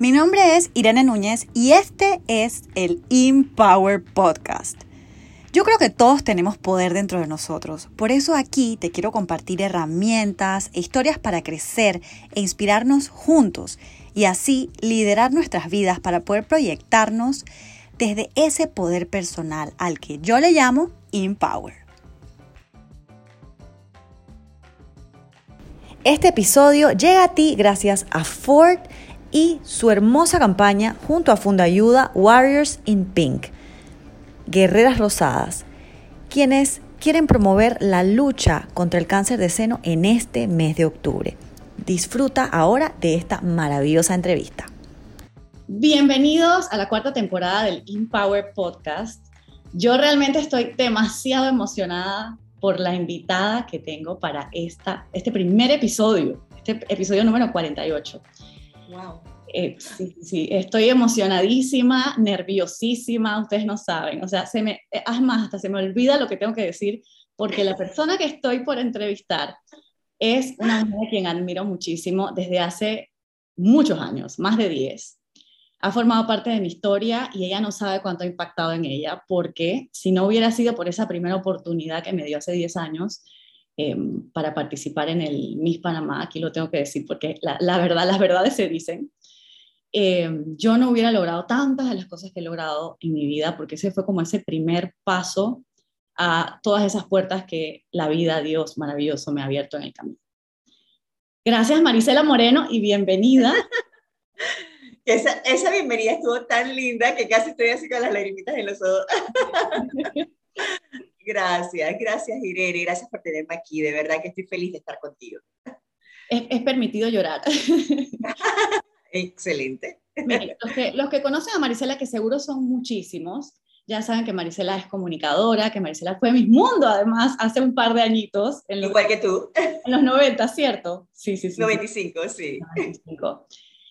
Mi nombre es Irene Núñez y este es el Empower Podcast. Yo creo que todos tenemos poder dentro de nosotros, por eso aquí te quiero compartir herramientas e historias para crecer e inspirarnos juntos y así liderar nuestras vidas para poder proyectarnos desde ese poder personal al que yo le llamo Empower. Este episodio llega a ti gracias a Ford y su hermosa campaña junto a Funda Ayuda Warriors in Pink, Guerreras Rosadas, quienes quieren promover la lucha contra el cáncer de seno en este mes de octubre. Disfruta ahora de esta maravillosa entrevista. Bienvenidos a la cuarta temporada del Empower Podcast. Yo realmente estoy demasiado emocionada por la invitada que tengo para esta, este primer episodio, este episodio número 48. Wow. Eh, sí, sí, estoy emocionadísima, nerviosísima, ustedes no saben. O sea, se me, eh, es más, hasta se me olvida lo que tengo que decir, porque la persona que estoy por entrevistar es una mujer a quien admiro muchísimo desde hace muchos años, más de 10. Ha formado parte de mi historia y ella no sabe cuánto ha impactado en ella, porque si no hubiera sido por esa primera oportunidad que me dio hace 10 años, Em, para participar en el Miss Panamá, aquí lo tengo que decir porque la, verdad, las verdades se dicen. Em, yo no hubiera logrado tantas de las cosas que he logrado en mi vida porque ese fue como ese primer paso a todas esas puertas que la vida, Dios maravilloso, me ha abierto en el camino. Gracias Marisela Moreno y bienvenida. esa, esa bienvenida estuvo tan linda que casi estoy así con las lagrimitas en los ojos. Gracias, gracias Irene, gracias por tenerme aquí, de verdad que estoy feliz de estar contigo. Es, permitido llorar. Excelente. los, que, los que conocen a Marisela, que seguro son muchísimos, ya saben que Marisela es comunicadora, que Marisela fue Miss Mundo, además, hace un par de añitos. En Igual que tú. En los 90, ¿cierto? Sí, sí, sí. 95, sí. 95.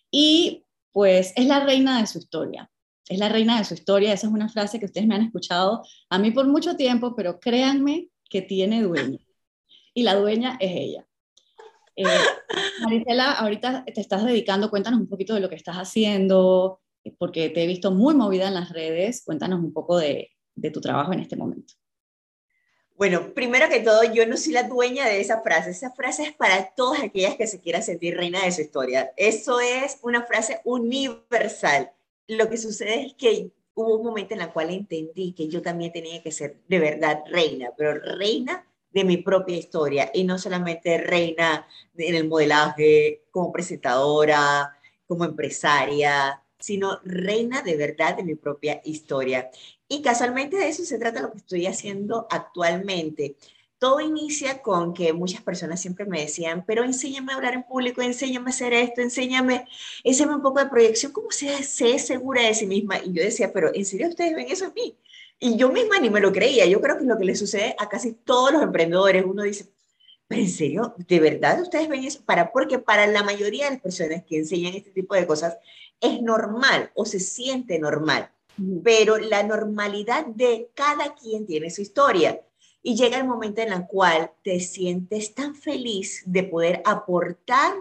Y pues es la reina de su historia es la reina de su historia. Esa es una frase que ustedes me han escuchado a mí por mucho tiempo, pero créanme que tiene dueña. Y la dueña es ella. Eh, Marisela, ahorita te estás dedicando, cuéntanos un poquito de lo que estás haciendo, porque te he visto muy movida en las redes. Cuéntanos un poco de, de tu trabajo en este momento. Bueno, primero que todo, yo no soy la dueña de esa frase. Esa frase es para todas aquellas que se quieran sentir reina de su historia. Eso es una frase universal lo que sucede es que hubo un momento en el cual entendí que yo también tenía que ser de verdad reina, pero reina de mi propia historia y no solamente reina en el modelaje, como presentadora, como empresaria, sino reina de verdad de mi propia historia. Y casualmente de eso se trata lo que estoy haciendo actualmente todo inicia con que muchas personas siempre me decían, pero enséñame a hablar en público, enséñame a hacer esto, enséñame, enséñame un poco de proyección, ¿cómo se, se es segura de sí misma? Y yo decía, pero ¿en serio ustedes ven eso en mí? Y yo misma ni me lo creía. Yo creo que lo que le sucede a casi todos los emprendedores, uno dice, pero en serio, ¿de verdad ustedes ven eso? Para, porque para la mayoría de las personas que enseñan este tipo de cosas es normal o se siente normal, pero la normalidad de cada quien tiene su historia. Y llega el momento en el cual te sientes tan feliz de poder aportar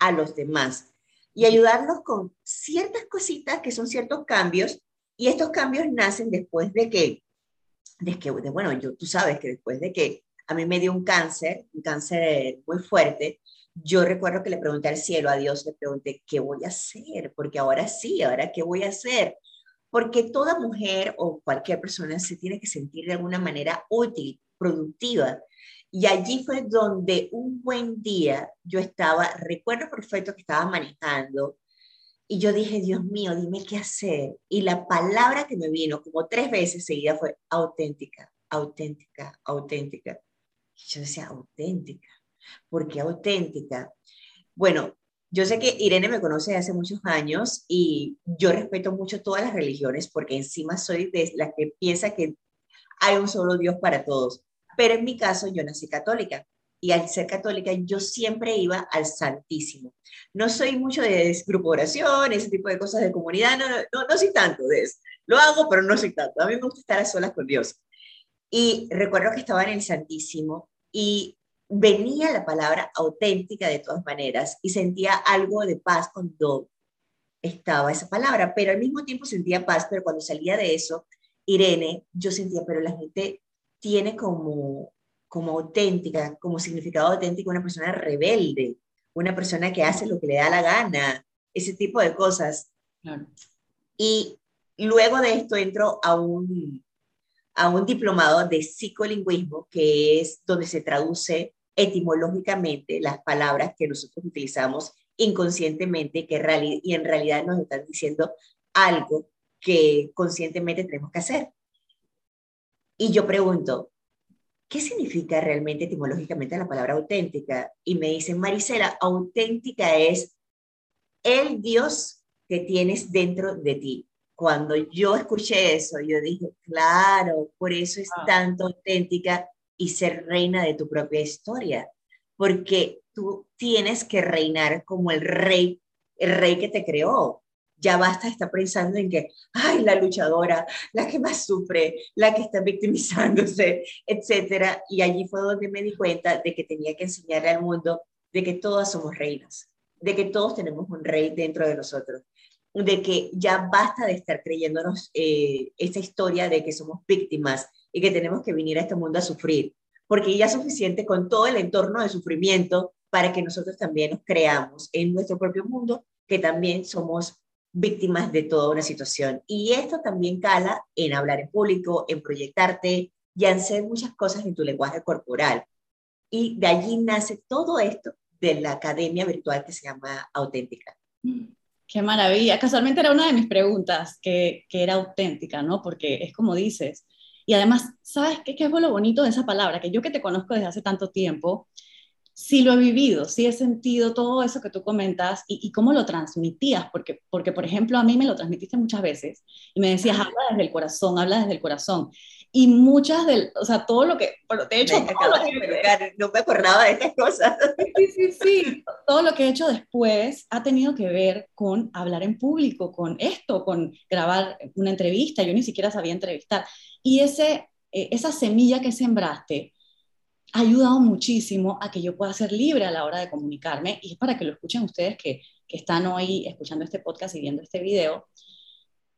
a los demás y ayudarlos con ciertas cositas que son ciertos cambios. Y estos cambios nacen después de que, de que bueno, yo, tú sabes que después de que a mí me dio un cáncer, un cáncer muy fuerte, yo recuerdo que le pregunté al cielo, a Dios, le pregunté, ¿qué voy a hacer? Porque ahora sí, ahora qué voy a hacer porque toda mujer o cualquier persona se tiene que sentir de alguna manera útil, productiva. Y allí fue donde un buen día yo estaba, recuerdo perfecto que estaba manejando y yo dije, Dios mío, dime qué hacer. Y la palabra que me vino como tres veces seguida fue auténtica, auténtica, auténtica. Y yo decía, auténtica. ¿Por qué auténtica? Bueno, yo sé que Irene me conoce hace muchos años y yo respeto mucho todas las religiones porque encima soy de las que piensa que hay un solo Dios para todos. Pero en mi caso yo nací católica y al ser católica yo siempre iba al Santísimo. No soy mucho de grupo de oración, ese tipo de cosas de comunidad, no, no, no soy tanto de eso. Lo hago, pero no soy tanto. A mí me gusta estar a solas con Dios. Y recuerdo que estaba en el Santísimo y venía la palabra auténtica de todas maneras y sentía algo de paz cuando estaba esa palabra, pero al mismo tiempo sentía paz, pero cuando salía de eso, Irene, yo sentía, pero la gente tiene como, como auténtica, como significado auténtico una persona rebelde, una persona que hace lo que le da la gana, ese tipo de cosas. Y luego de esto entro a un, a un diplomado de psicolingüismo, que es donde se traduce etimológicamente las palabras que nosotros utilizamos inconscientemente que y en realidad nos están diciendo algo que conscientemente tenemos que hacer. Y yo pregunto, ¿qué significa realmente etimológicamente la palabra auténtica? Y me dicen, Marisela, auténtica es el Dios que tienes dentro de ti. Cuando yo escuché eso, yo dije, claro, por eso es ah. tanto auténtica y ser reina de tu propia historia, porque tú tienes que reinar como el rey, el rey que te creó. Ya basta estar pensando en que, ay, la luchadora, la que más sufre, la que está victimizándose, etcétera. Y allí fue donde me di cuenta de que tenía que enseñarle al mundo de que todas somos reinas, de que todos tenemos un rey dentro de nosotros, de que ya basta de estar creyéndonos eh, esa historia de que somos víctimas y que tenemos que venir a este mundo a sufrir, porque ya es suficiente con todo el entorno de sufrimiento para que nosotros también nos creamos en nuestro propio mundo que también somos víctimas de toda una situación. Y esto también cala en hablar en público, en proyectarte y en hacer muchas cosas en tu lenguaje corporal. Y de allí nace todo esto de la academia virtual que se llama Auténtica. Qué maravilla. Casualmente era una de mis preguntas, que, que era auténtica, ¿no? Porque es como dices. Y además, ¿sabes qué, qué es lo bonito de esa palabra? Que yo que te conozco desde hace tanto tiempo, sí lo he vivido, sí he sentido todo eso que tú comentas y, cómo lo transmitías, porque, porque, por ejemplo, a mí me lo transmitiste muchas veces y me decías, habla desde el corazón, habla desde el corazón. Y muchas del, o sea, todo lo que, de hecho, no me acordaba de estas cosas. Sí, sí, sí, todo lo que he hecho después ha tenido que ver con hablar en público, con esto, con grabar una entrevista, yo ni siquiera sabía entrevistar. Y ese, eh, esa semilla que sembraste, ha ayudado muchísimo a que yo pueda ser libre a la hora de comunicarme y es para que lo escuchen ustedes que, que están hoy escuchando este podcast y viendo este video,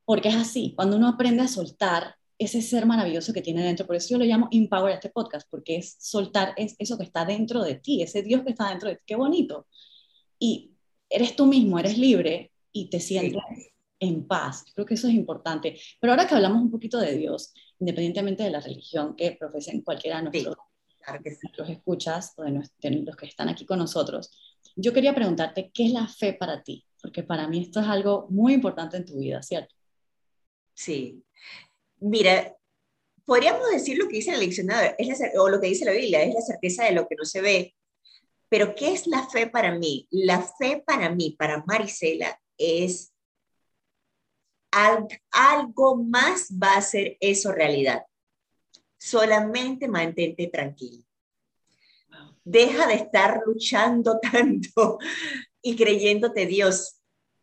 porque es así, cuando uno aprende a soltar ese ser maravilloso que tiene dentro, por eso yo lo llamo Empower este podcast, porque es soltar es eso que está dentro de ti, ese Dios que está dentro de ti, qué bonito. Y eres tú mismo, eres libre y te sientes en paz. Creo que eso es importante. Pero ahora que hablamos un poquito de Dios, independientemente de la religión que profesen cualquiera de nuestros los escuchas o de, los que están aquí con nosotros, yo quería preguntarte, ¿qué es la fe para ti? Porque para mí esto es algo muy importante en tu vida, ¿cierto? Sí. Mira, podríamos decir lo que dice el diccionario, o lo que dice la Biblia, es la certeza de lo que no se ve. Pero ¿qué es la fe para mí? La fe para mí, para Marisela, es algo más va a ser eso realidad solamente mantente tranquilo. Deja de estar luchando tanto y creyéndote Dios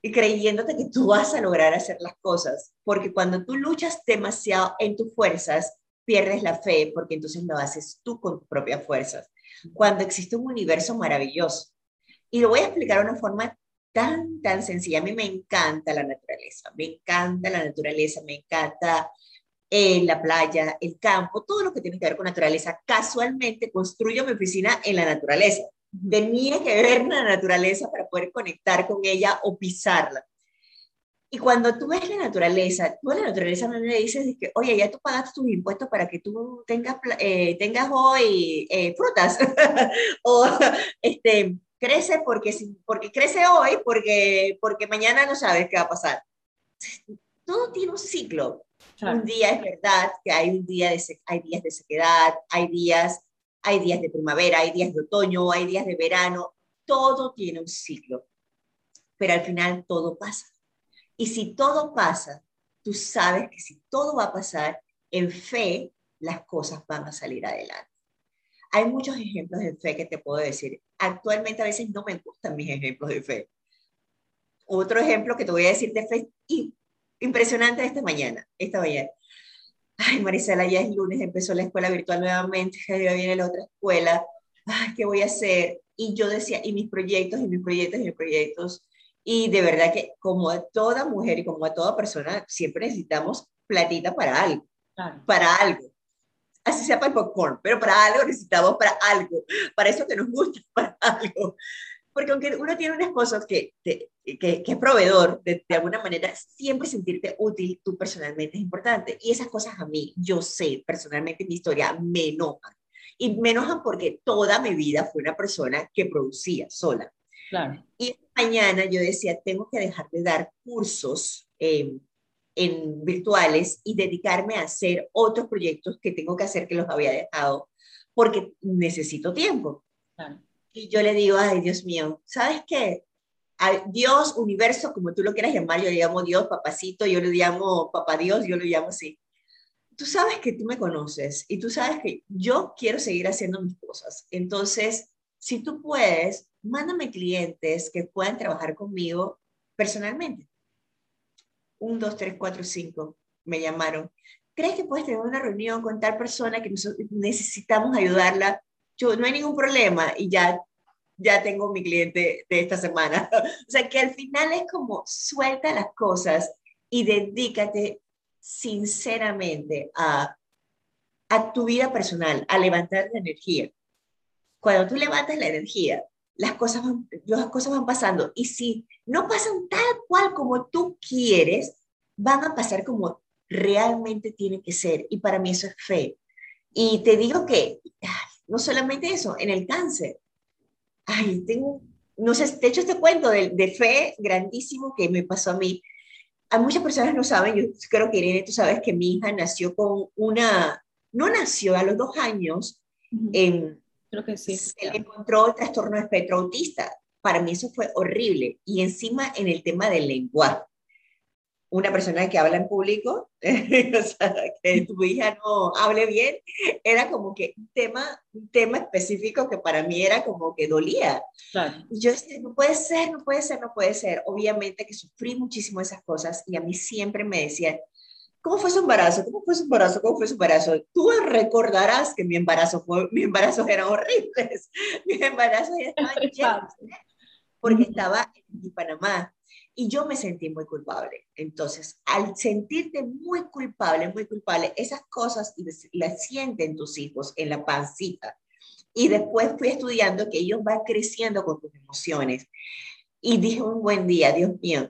y creyéndote que tú vas a lograr hacer las cosas, porque cuando tú luchas demasiado en tus fuerzas, pierdes la fe, porque entonces lo haces tú con tus propias fuerzas. Cuando existe un universo maravilloso. Y lo voy a explicar de una forma tan, tan sencilla. A mí me encanta la naturaleza, me encanta la naturaleza, me encanta en la playa, el campo, todo lo que tiene que ver con naturaleza. Casualmente construyo mi oficina en la naturaleza. Tenía que ver la naturaleza para poder conectar con ella o pisarla. Y cuando tú ves la naturaleza, tú a la naturaleza no le dices que, oye, ya tú pagaste tus impuestos para que tú tengas, eh, tengas hoy eh, frutas. o este, crece porque, porque crece hoy, porque, porque mañana no sabes qué va a pasar. Todo tiene un ciclo. Un día es verdad que hay, un día de, hay días de sequedad, hay días, hay días de primavera, hay días de otoño, hay días de verano, todo tiene un ciclo, pero al final todo pasa. Y si todo pasa, tú sabes que si todo va a pasar, en fe las cosas van a salir adelante. Hay muchos ejemplos de fe que te puedo decir. Actualmente a veces no me gustan mis ejemplos de fe. Otro ejemplo que te voy a decir de fe, impresionante esta mañana, esta mañana. Ay, Marisela, ya es lunes, empezó la escuela virtual nuevamente, ya viene la otra escuela. Ay, ¿qué voy a hacer? Y yo decía, y mis proyectos, y mis proyectos, y mis proyectos. Y de verdad que como a toda mujer y como a toda persona, siempre necesitamos platita para algo, para algo. Así sea para el popcorn, pero para algo necesitamos para algo, para eso que nos gusta, para algo. Porque aunque uno tiene un esposo que, que, que, es proveedor, de, de, alguna manera, siempre sentirte útil tú personalmente es importante. Y esas cosas a mí, yo sé personalmente mi historia, me enojan. Y me enojan porque toda mi vida fue una persona que producía sola. Claro. Y mañana yo decía, tengo que dejar de dar cursos en virtuales y dedicarme a hacer otros proyectos que tengo que hacer que los había dejado porque necesito tiempo. Claro. Y yo le digo, ay, Dios mío, ¿sabes qué? Dios, universo, como tú lo quieras llamar, yo le llamo Dios, papacito, yo le llamo papá Dios, yo lo llamo así. Tú sabes que tú me conoces y tú sabes que yo quiero seguir haciendo mis cosas. Entonces, si tú puedes, mándame clientes que puedan trabajar conmigo personalmente. Un, dos, tres, cuatro, cinco me llamaron. ¿Crees que puedes tener una reunión con tal persona que necesitamos ayudarla? Yo, no hay ningún problema y ya, ya tengo mi cliente de esta semana. o sea, que al final es como suelta las cosas y dedícate sinceramente a, a tu vida personal, a levantar la energía. Cuando tú levantas la energía, las cosas van, las cosas van pasando. Y si no pasan tal cual como tú quieres, van a pasar como realmente tiene que ser. Y para mí eso es fe. Y te digo que no solamente eso, en el cáncer. Ay, tengo, no sé, de hecho este cuento de, de fe grandísimo que me pasó a mí. A muchas personas no saben, yo creo que Irene, tú sabes que mi hija nació con una, no nació a los dos años, en, creo que sí. Se le encontró trastorno espectro autista. Para mí eso fue horrible. Y encima en el tema del lenguaje una persona que habla en público, o sea, que tu hija no hable bien, era como que un tema, un tema específico que para mí era como que dolía. Claro. Y yo decía, no puede ser, no puede ser, no puede ser. Obviamente que sufrí muchísimo esas cosas y a mí siempre me decían, ¿cómo fue su embarazo? ¿Cómo fue su embarazo? ¿Cómo fue su embarazo? Tú recordarás que mi embarazo fue, mi embarazo eran horribles. Mi embarazo era porque estaba en Panamá y yo me sentí muy culpable. Entonces, al sentirte muy culpable, muy culpable, esas cosas las sienten tus hijos en la pancita. Y después fui estudiando que ellos van creciendo con tus emociones. Y dije un buen día, Dios mío,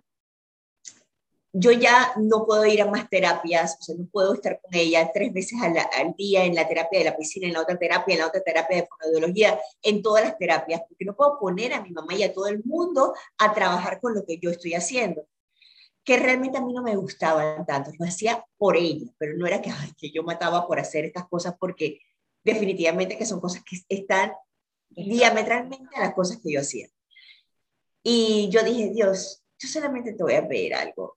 yo ya no puedo ir a más terapias, o sea, no puedo estar con ella tres veces al, día en la terapia de la piscina, en la otra terapia, en la otra terapia de fonoaudiología, en todas las terapias, porque no puedo poner a mi mamá y a todo el mundo a trabajar con lo que yo estoy haciendo, que realmente a mí no me gustaba tanto, lo hacía por ella, pero no era que, que yo mataba por hacer estas cosas, porque definitivamente que son cosas que están diametralmente a las cosas que yo hacía. Y yo dije, Dios, yo solamente te voy a pedir algo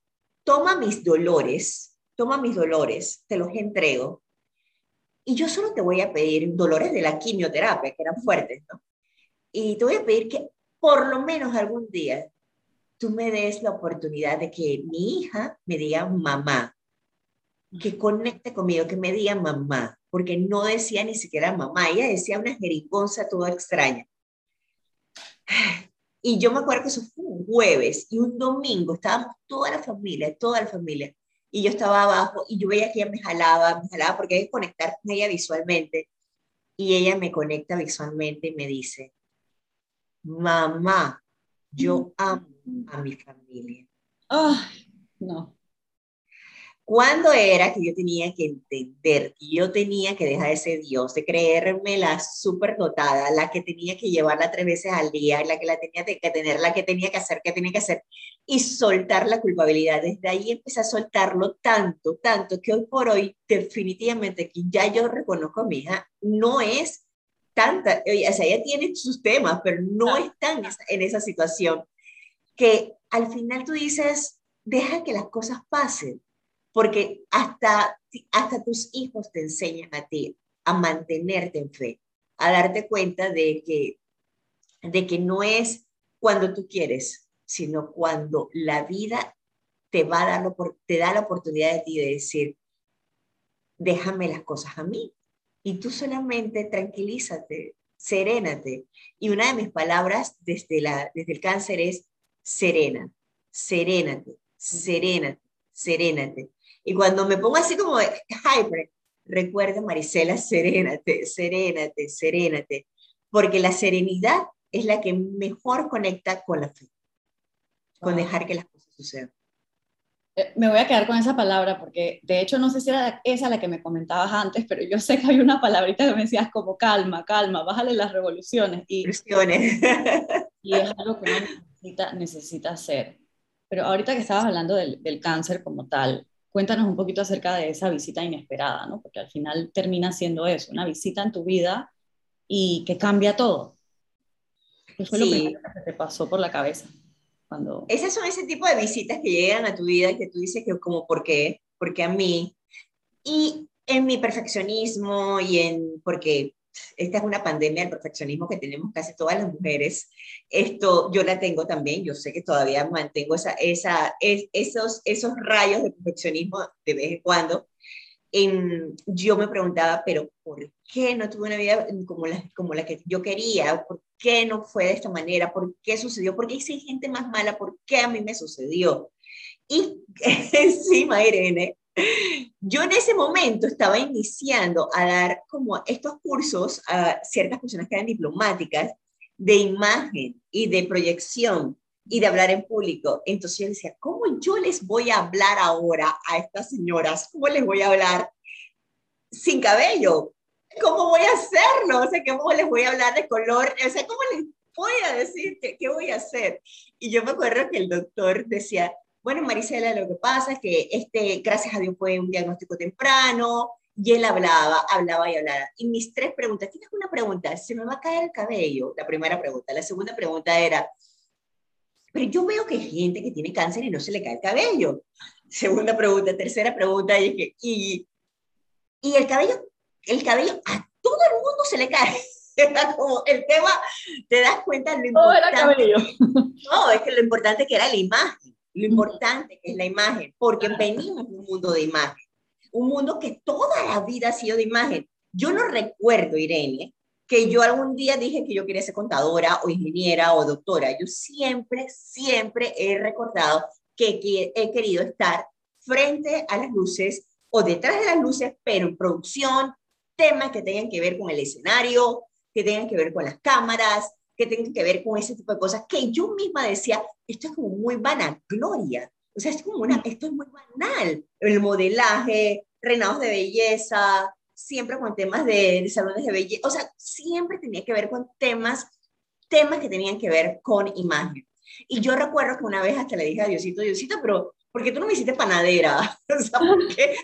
toma mis dolores, toma mis dolores, te los entrego, y yo solo te voy a pedir dolores de la quimioterapia, que eran fuertes, ¿no? Y te voy a pedir que por lo menos algún día tú me des la oportunidad de que mi hija me diga mamá, que conecte conmigo, que me diga mamá, porque no decía ni siquiera mamá, ella decía una jerigonza toda extraña. Y yo me acuerdo que eso fue un jueves y un domingo, estábamos toda la familia, toda la familia, y yo estaba abajo y yo veía que ella me jalaba, me jalaba porque hay que conectar con ella visualmente. Y ella me conecta visualmente y me dice, mamá, yo amo a mi familia. Ay, no. ¿Cuándo era que yo tenía que entender que yo tenía que dejar ese Dios, de creerme la superdotada, la que tenía que llevarla tres veces al día, la que la tenía que tener, la que tenía que hacer, que tenía que hacer, y soltar la culpabilidad? Desde ahí empecé a soltarlo tanto, tanto, que hoy por hoy definitivamente que ya yo reconozco a mi hija, no es tanta, o sea, ella tiene sus temas, pero no en esa, en esa situación, que al final tú dices, deja que las cosas pasen porque hasta, hasta tus hijos te enseñan a ti a mantenerte en fe, a darte cuenta de que, de que no es cuando tú quieres, sino cuando la vida te, va a dar, te da la oportunidad de ti de decir, déjame las cosas a mí. Y tú solamente tranquilízate, serénate. Y una de mis palabras desde, la, desde el cáncer es, serena, serénate, serénate, serénate. Y cuando me pongo así como hyper, recuerda, Marisela, serénate, serénate, serénate, porque la serenidad es la que mejor conecta con la fe, con dejar que las cosas sucedan. Eh, me voy a quedar con esa palabra porque de hecho no sé si era esa la que me comentabas antes, pero yo sé que hay una palabrita que me decías como calma, calma, bájale las revoluciones. Y, y es algo que uno necesita, necesita hacer. Pero ahorita que estabas hablando del, del, cáncer como tal, cuéntanos un poquito acerca de esa visita inesperada, ¿no? Porque al final termina siendo eso, una visita en tu vida y que cambia todo. ¿Qué fue lo primero que te pasó por la cabeza? Cuando... Esas son ese tipo de visitas que llegan a tu vida y que tú dices que como, ¿por qué? Porque a mí. Y en mi perfeccionismo y en, porque esta es una pandemia del perfeccionismo que tenemos casi todas las mujeres. Esto yo la tengo también, yo sé que todavía mantengo esos, rayos de perfeccionismo de vez en cuando. En, yo me preguntaba, pero ¿por qué no tuve una vida como la, como la que yo quería? ¿Por qué no fue de esta manera? ¿Por qué sucedió? ¿Por qué hice gente más mala? ¿Por qué a mí me sucedió? Y encima, Irene, yo en ese momento estaba iniciando a dar como estos cursos a ciertas personas que eran diplomáticas de imagen y de proyección y de hablar en público. Entonces yo decía, ¿cómo yo les voy a hablar ahora a estas señoras? ¿Cómo les voy a hablar sin cabello? ¿cómo voy a hacerlo? O sea, ¿cómo les voy a hablar de color? O sea, ¿cómo les voy a decir qué, qué voy a hacer? Y yo me acuerdo que el doctor decía, bueno, Marisela, lo que pasa es que este, gracias a Dios fue un diagnóstico temprano, y él hablaba, hablaba y hablaba. Y mis tres preguntas, ¿tienes una pregunta? ¿Se me va a caer el cabello? La primera pregunta. La segunda pregunta era, pero yo veo que hay gente que tiene cáncer y no se le cae el cabello. Segunda pregunta. Tercera pregunta, y, y, y el cabello el cabello a todo el mundo se le cae. como el tema, te das cuenta de lo importante. No, es que lo importante que era la imagen, lo importante que es la imagen, porque venimos de un mundo de imagen, un mundo que toda la vida ha sido de imagen. Yo no recuerdo, Irene, que yo algún día dije que yo quería ser contadora o ingeniera o doctora. Yo siempre, siempre he recordado que he querido estar frente a las luces o detrás de las luces, pero en producción, temas que tengan que ver con el escenario, que tengan que ver con las cámaras, que tengan que ver con ese tipo de cosas, que yo misma decía, esto es como muy vanagloria, o sea, es como una, esto es muy banal, el modelaje, reinados de belleza, siempre con temas de, de salones de belleza, o sea, siempre tenía que ver con temas, temas que tenían que ver con imagen. Y yo recuerdo que una vez hasta le dije a Diosito, Diosito, pero ¿por qué tú no me hiciste panadera? O sea, ¿por qué,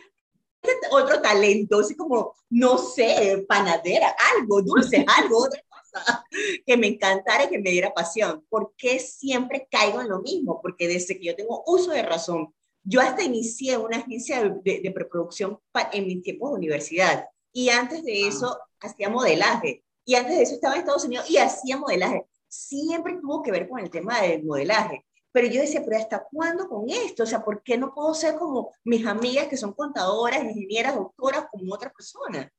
otro talento, así como, no sé, panadera, algo, dulce, algo, otra que me encantara y que me diera pasión. ¿Por qué siempre caigo en lo mismo? Porque desde que yo tengo uso de razón, yo hasta inicié una agencia de, de, preproducción en mi tiempo de universidad y antes de eso hacía modelaje y antes de eso estaba en Estados Unidos y hacía modelaje. Siempre tuvo que ver con el tema del modelaje. Pero yo decía, pero ¿hasta cuándo con esto? O sea, ¿por qué no puedo ser como mis amigas que son contadoras, ingenieras, doctoras, como otra persona?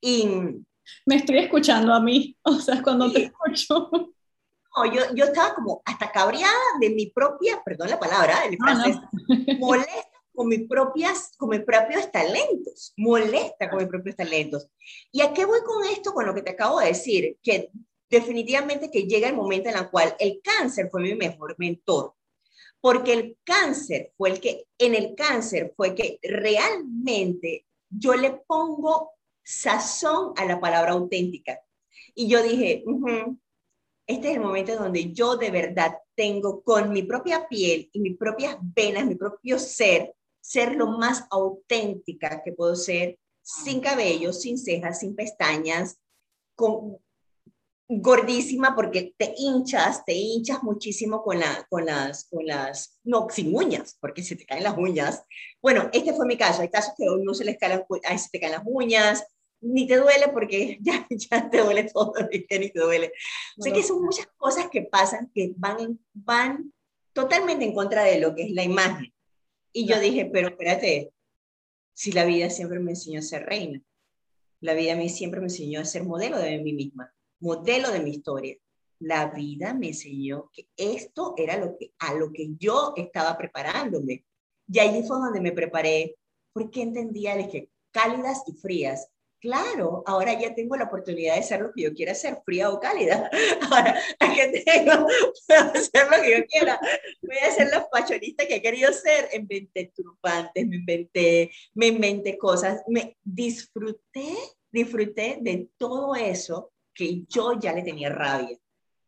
Y... Me estoy escuchando a mí, o sea, cuando te escucho. No, yo, yo estaba como hasta cabreada de mi propia, perdón la palabra, de mi francés, molesta con mis, propias, con mis propios talentos, molesta con mis propios talentos. ¿Y a qué voy con esto? Con lo que te acabo de decir, que definitivamente que llega el momento en el cual el cáncer fue mi mejor mentor porque el cáncer fue el que, en el cáncer fue que realmente yo le pongo sazón a la palabra auténtica. Y yo dije, este es el momento donde yo de verdad tengo con mi propia piel y mis propias venas, mi propio ser, ser lo más auténtica que puedo ser, sin cabello, sin cejas, sin pestañas, gordísima porque te hinchas, te hinchas muchísimo con, la, con, las, con las, no, sin uñas, porque se te caen las uñas. Bueno, este fue mi caso. Hay casos que no se les caen, se te caen las uñas, ni te duele porque ya, ya te duele todo, ni te duele. O sea que son muchas cosas que pasan que van, van totalmente en contra de lo que es la imagen. Y yo dije, pero espérate, si la vida siempre me enseñó a ser reina, la vida a mí siempre me enseñó a ser modelo de mí misma modelo de mi historia. la vida me enseñó que esto era lo que, a lo que yo estaba preparándome. Y allí fue donde me preparé, porque entendía de que cálidas y frías. Claro, ahora ya tengo la oportunidad de ser lo que yo quiera ser, fría o cálida. Ahora, que tengo, puedo hacer lo que yo quiera. Voy a ser la fashionista que he querido ser. Inventé turbantes, me inventé, me inventé cosas, me disfruté, disfruté de todo eso que yo ya le tenía rabia.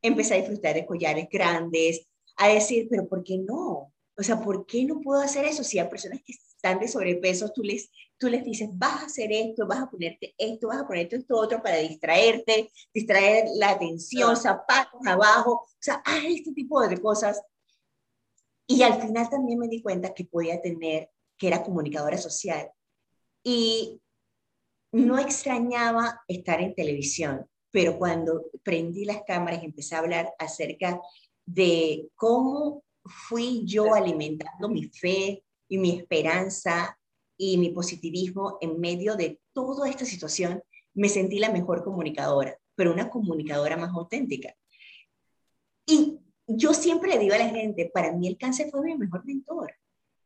Empecé a disfrutar de collares grandes, a decir, pero ¿por qué no? O sea, ¿por qué no puedo hacer eso si a personas que están de sobrepeso tú les, tú les dices, vas a hacer esto, vas a ponerte esto, vas a ponerte esto otro para distraerte, distraer la atención, zapatos abajo, o sea, haz este tipo de cosas. Y al final también me di cuenta que podía tener, que era comunicadora social. Y no extrañaba estar en televisión, pero cuando prendí las cámaras y empecé a hablar acerca de cómo fui yo alimentando mi fe y mi esperanza y mi positivismo en medio de toda esta situación, me sentí la mejor comunicadora, pero una comunicadora más auténtica. Y yo siempre le digo a la gente, para mí el cáncer fue mi mejor mentor.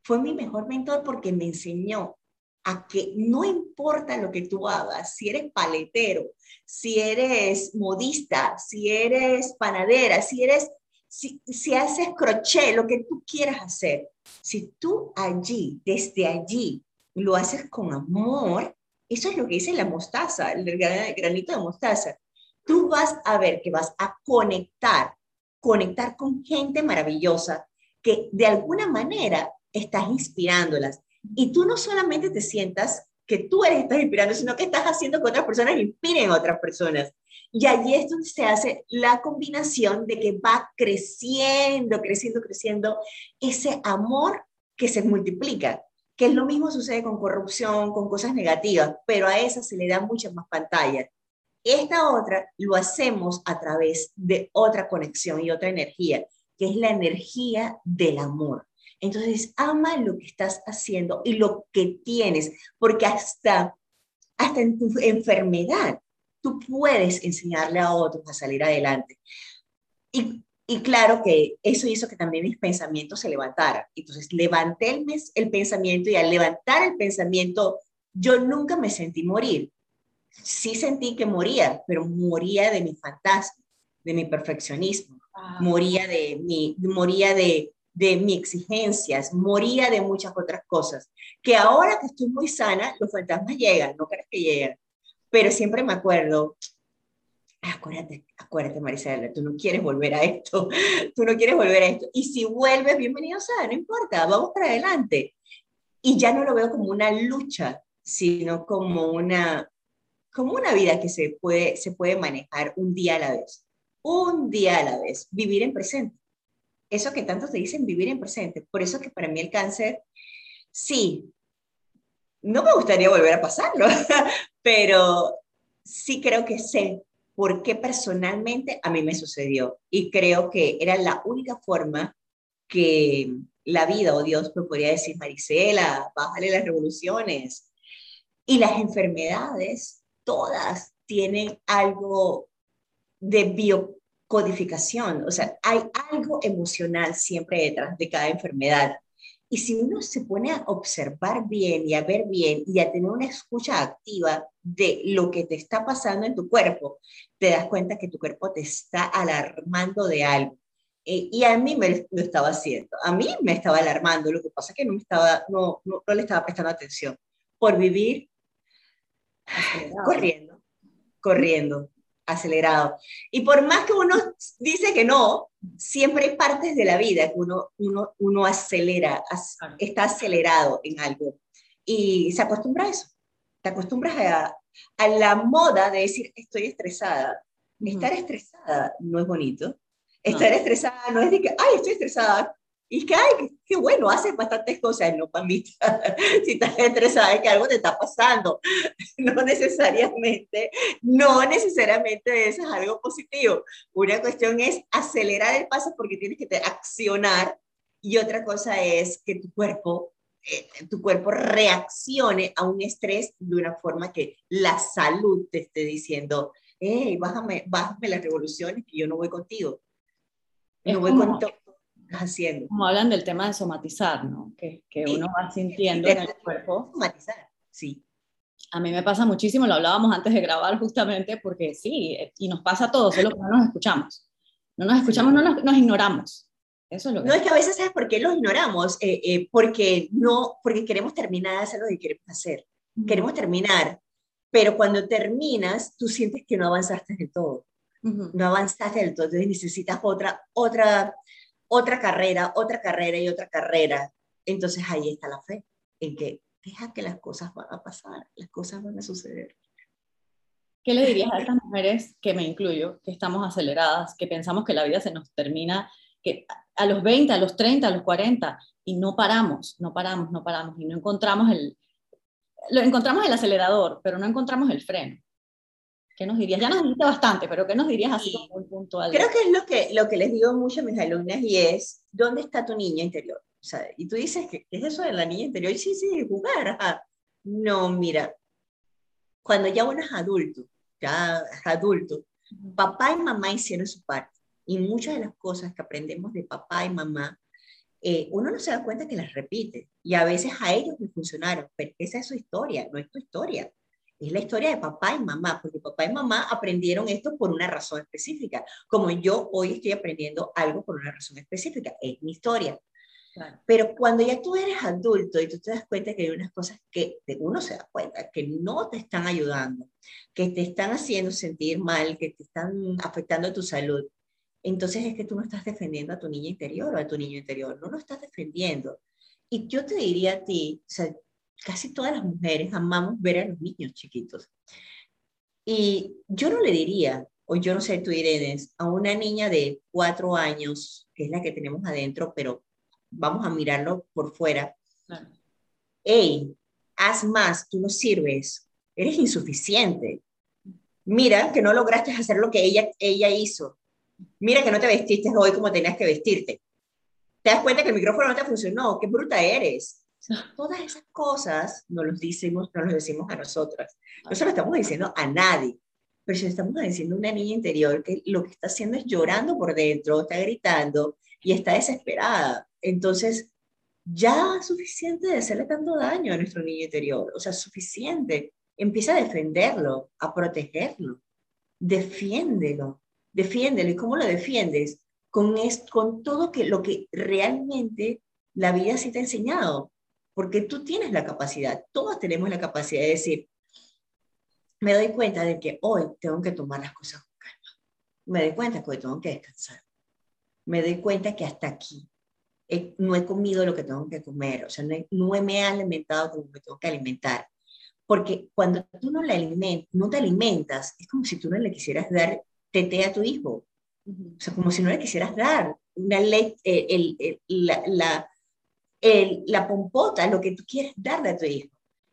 Fue mi mejor mentor porque me enseñó a que no importa lo que tú hagas, si eres paletero, si eres modista, si eres panadera, si eres, si, si haces crochet, lo que tú quieras hacer, si tú allí, desde allí, lo haces con amor, eso es lo que dice la mostaza, el granito de mostaza. Tú vas a ver que vas a conectar, conectar con gente maravillosa que de alguna manera estás inspirándolas, y tú no solamente te sientas que tú eres, estás inspirando, sino que estás haciendo que otras personas inspiren a otras personas. Y allí es donde se hace la combinación de que va creciendo, creciendo, creciendo ese amor que se multiplica, que es lo mismo sucede con corrupción, con cosas negativas, pero a esa se le da muchas más pantallas. Esta otra lo hacemos a través de otra conexión y otra energía, que es la energía del amor. Entonces, ama lo que estás haciendo y lo que tienes, porque hasta, hasta en tu enfermedad tú puedes enseñarle a otros a salir adelante. Y, y claro que eso hizo que también mis pensamientos se levantaran. Entonces, levanté el, el pensamiento y al levantar el pensamiento, yo nunca me sentí morir. Sí sentí que moría, pero moría de mi fantasma, de mi perfeccionismo, ah. moría de mi, moría de, de mis exigencias, moría de muchas otras cosas, que ahora que estoy muy sana, los fantasmas llegan, no crees que llegan, pero siempre me acuerdo, acuérdate, acuérdate Marisela, tú no quieres volver a esto, tú no quieres volver a esto, y si vuelves, bienvenido sea, no importa, vamos para adelante. Y ya no lo veo como una lucha, sino como una, como una vida que se puede, se puede manejar un día a la vez, un día a la vez, vivir en presente eso que tanto te dicen vivir en presente. Por eso que para mí el cáncer, sí, no me gustaría volver a pasarlo, pero sí creo que sé por qué personalmente a mí me sucedió. Y creo que era la única forma que la vida o Dios me podría decir, Marisela, bájale las revoluciones. Y las enfermedades, todas tienen algo de bio, codificación, o sea, hay algo emocional siempre detrás de cada enfermedad. Y si uno se pone a observar bien y a ver bien y a tener una escucha activa de lo que te está pasando en tu cuerpo, te das cuenta que tu cuerpo te está alarmando de algo. Eh, y a mí me lo estaba haciendo, a mí me estaba alarmando, lo que pasa es que no, me estaba, no, no, no le estaba prestando atención por vivir corriendo, corriendo acelerado. Y por más que uno dice que no, siempre hay partes de la vida que uno, uno, uno acelera, está acelerado en algo. Y se acostumbra a eso. Te acostumbras a, a la moda de decir, estoy estresada. Estar estresada no es bonito. Estar estresada no es de que, ay, estoy estresada. Y que, ay, qué bueno, haces bastantes cosas, no, Pamita. si estás estresada es que algo te está pasando. No necesariamente, no necesariamente eso es algo positivo. Una cuestión es acelerar el paso porque tienes que accionar y otra cosa es que tu cuerpo, eh, tu cuerpo reaccione a un estrés de una forma que la salud te esté diciendo, hey, bájame, bájame las revoluciones que yo no voy contigo. No voy con todo haciendo. Como hablan del tema de somatizar, ¿no? Que, que uno va sintiendo en el cuerpo. Somatizar, sí. A mí me pasa muchísimo, lo hablábamos antes de grabar justamente, porque sí, y nos pasa a todos, solo que no nos escuchamos. No nos escuchamos, no nos, nos ignoramos. Eso es lo que no es que a veces, ¿sabes por qué los ignoramos? Eh, eh, porque, no, porque queremos terminar de hacer lo que queremos hacer. Queremos terminar, pero cuando terminas, tú sientes que no avanzaste del todo. No avanzaste del todo, entonces necesitas otra, otra, otra carrera, otra carrera y otra carrera. Entonces ahí está la fe, en que deja que las cosas van a pasar, las cosas van a suceder. ¿Qué le dirías a estas mujeres, que me incluyo, que estamos aceleradas, que pensamos que la vida se nos termina que a los 20, a los 30, a los 40, y no paramos, no paramos, no paramos, y no encontramos el, lo encontramos el acelerador, pero no encontramos el freno. ¿Qué nos dirías? Ya nos dijiste bastante, pero ¿qué nos dirías así como muy puntual? Creo que es lo que, lo que les digo mucho a mis alumnas y es, ¿dónde está tu niña interior? O sea, y tú dices, ¿qué es eso de la niña interior? Y sí, sí, jugar. No, mira, cuando ya uno es adulto, ya es adulto, papá y mamá hicieron su parte. Y muchas de las cosas que aprendemos de papá y mamá, eh, uno no se da cuenta que las repite. Y a veces a ellos les funcionaron, pero esa es su historia, no es tu historia. Es la historia de papá y mamá, porque papá y mamá aprendieron esto por una razón específica, como yo hoy estoy aprendiendo algo por una razón específica, es mi historia. Pero cuando ya tú eres adulto y tú te das cuenta que hay unas cosas que uno se da cuenta que no te están ayudando, que te están haciendo sentir mal, que te están afectando tu salud, entonces es que tú no estás defendiendo a tu niña interior o a tu niño interior, no lo estás defendiendo. Y yo te diría a ti, o sea, casi todas las mujeres amamos ver a los niños chiquitos. Y yo no le diría, o yo no sé tú, Irene, a una niña de cuatro años, que es la que tenemos adentro, pero vamos a mirarlo por fuera. Hey, haz más, tú no sirves, eres insuficiente. Mira que no lograste hacer lo que ella, ella hizo mira que no te vestiste hoy como tenías que vestirte. Te das cuenta que el micrófono no te funcionó, qué bruta eres. Todas esas cosas nos los decimos, nos los decimos a nosotras. No se lo estamos diciendo a nadie, pero si estamos diciendo a una niña interior que lo que está haciendo es llorando por dentro, está gritando y está desesperada. Entonces, ya suficiente de hacerle tanto daño a nuestro niño interior, o sea, suficiente. Empieza a defenderlo, a protegerlo, defiéndelo, defiéndelo. ¿Y cómo lo defiendes? Con, con todo que, lo que realmente la vida sí te ha enseñado. Porque tú tienes la capacidad, todos tenemos la capacidad de decir, me doy cuenta de que hoy tengo que tomar las cosas con calma. Me doy cuenta que hoy tengo que descansar. Me doy cuenta que hasta aquí no he comido lo que tengo que comer, o sea, no, no me he alimentado como me tengo que alimentar. Porque cuando tú no, la aliment, no te alimentas, es como si tú no le quisieras dar tete a tu hijo. O sea, como si no le quisieras dar una ley, eh, el, la, la, la pompota, lo que tú quieres darle a tu hijo.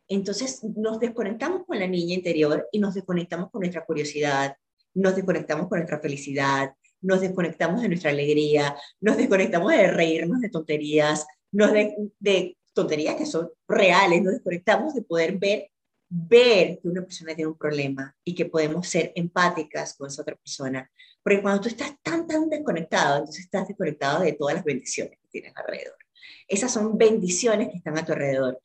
Entonces nos desconectamos con la niña interior y nos desconectamos con nuestra curiosidad, nos desconectamos con nuestra felicidad, nos desconectamos de nuestra alegría, nos desconectamos de reírnos de tonterías, nos de, de tonterías que son reales, nos desconectamos de poder ver ver que una persona tiene un problema y que podemos ser empáticas con esa otra persona. Porque cuando tú estás tan, tan desconectado, entonces estás desconectado de todas las bendiciones que tienes alrededor. Esas son bendiciones que están a tu alrededor.